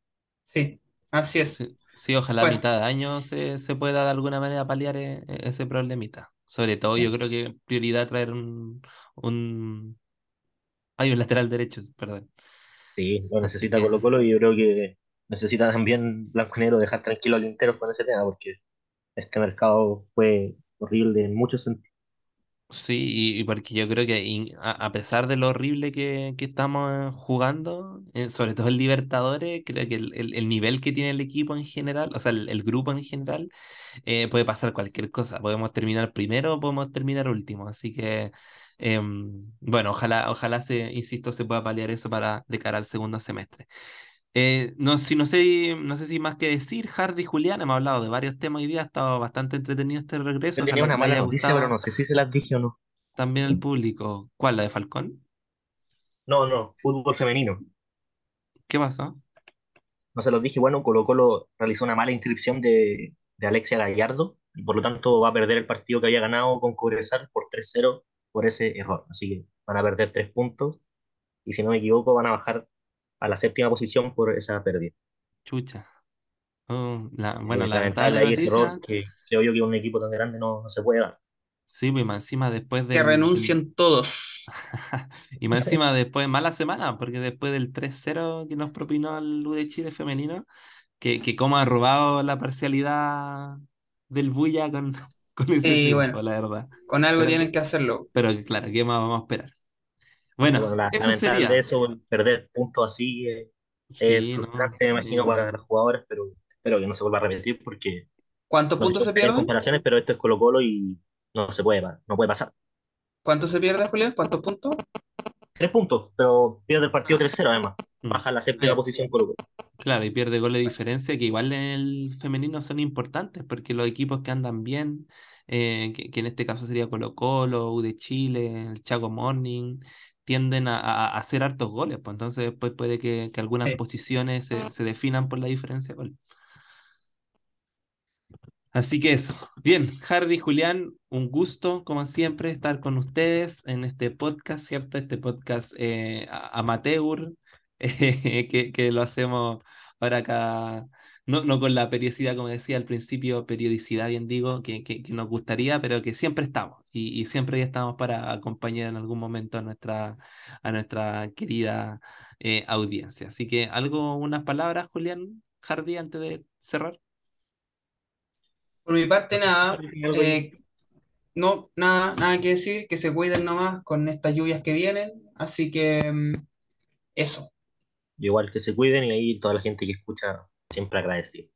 Sí, así es. Sí, ojalá a mitad de año se, se, pueda de alguna manera paliar e, e, ese problemita. Sobre todo, yo creo que prioridad traer un, un... Hay un lateral derecho, perdón. Sí, lo necesita Colo Colo y yo creo que necesita también Blanco Negro dejar tranquilo a Quinteros con ese tema, porque este mercado fue horrible en muchos sentidos. Sí, y, porque yo creo que a, pesar de lo horrible que, que estamos jugando, eh, sobre todo el Libertadores, creo que el, el, nivel que tiene el equipo en general, o sea, el, grupo en general, eh, puede pasar cualquier cosa. Podemos terminar primero o podemos terminar último. Así que, em, bueno, ojalá, ojalá se, insisto, se pueda paliar eso para de cara al segundo semestre. Eh, no, si, no, sé, no sé si más que decir, Hardy y Julián, hemos hablado de varios temas hoy día, ha estado bastante entretenido este regreso. tenía una mala noticia, pero no sé si se las dije o no. También el público. ¿Cuál, la de Falcón? No, no, fútbol femenino. ¿Qué pasó? No se los dije, bueno, Colo Colo realizó una mala inscripción de, de Alexia Gallardo y por lo tanto va a perder el partido que había ganado con Cobresal por 3-0 por ese error. Así que van a perder tres puntos y si no me equivoco van a bajar a la séptima posición por esa pérdida. Chucha. Oh, la, bueno, lamentable ahí error que creo yo que un equipo tan grande no, no se puede dar. Sí, pues más encima después de. Que renuncien todos. y más encima después, mala semana, porque después del 3-0 que nos propinó el U de Chile femenino, que, que como ha robado la parcialidad del Bulla con, con ese triunfo, la verdad. Con algo tienen que hacerlo. Pero claro, ¿qué más vamos a esperar? Bueno, eso sería. de eso, perder puntos así eh, es frustrante, me imagino, para los jugadores, pero espero que no se vuelva a repetir porque. ¿Cuántos puntos se pierden? comparaciones, pero esto es Colo-Colo y no se puede, no puede pasar. ¿Cuánto se pierde, Julián? ¿Cuántos puntos? Tres puntos, pero pierde el partido 3-0 además. Mm. Baja la séptima posición Colo-Colo. Claro, y pierde gol de diferencia que igual en el femenino son importantes porque los equipos que andan bien, eh, que, en este caso sería Colo Colo, U de Chile, el Chaco Morning, tienden a, hacer hartos goles, pues entonces después puede que, algunas posiciones se, definan por la diferencia de gol. Así que eso. Bien, Hardy, Julián, un gusto, como siempre, estar con ustedes en este podcast, ¿cierto? Este podcast eh, amateur, que, que, lo hacemos ahora acá no, no con la periodicidad, como decía al principio, periodicidad, bien digo, que, que, nos gustaría, pero que siempre estamos y, y, siempre ya estamos para acompañar en algún momento a nuestra, a nuestra querida eh, audiencia. Así que, ¿algo, unas palabras, Julián Hardy, antes de cerrar? Por mi parte, nada. Eh, no, nada, nada que decir, que se cuiden nomás con estas lluvias que vienen. Así que, mm, eso. Igual que se cuiden y ahí toda la gente que escucha siempre agradecido.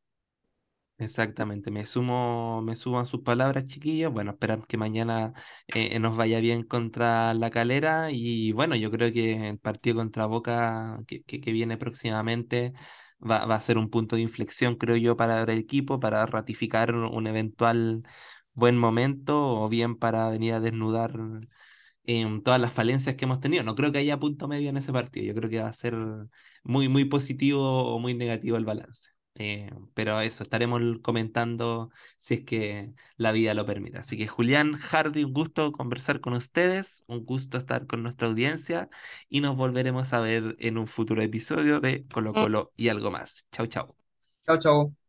Exactamente, me sumo, me sumo a sus palabras, chiquillos. Bueno, esperamos que mañana eh, nos vaya bien contra la calera. Y bueno, yo creo que el partido contra Boca que, que, viene próximamente va, va, a ser un punto de inflexión, creo yo, para el equipo, para ratificar un eventual buen momento o bien para venir a desnudar en todas las falencias que hemos tenido. No creo que haya punto medio en ese partido. Yo creo que va a ser muy, muy positivo o muy negativo el balance. Eh, pero eso, estaremos comentando si es que la vida lo permite. Así que Julián, Hardy, un gusto conversar con ustedes, un gusto estar con nuestra audiencia y nos volveremos a ver en un futuro episodio de Colo Colo y algo más. Chau, chau. Chau, chau.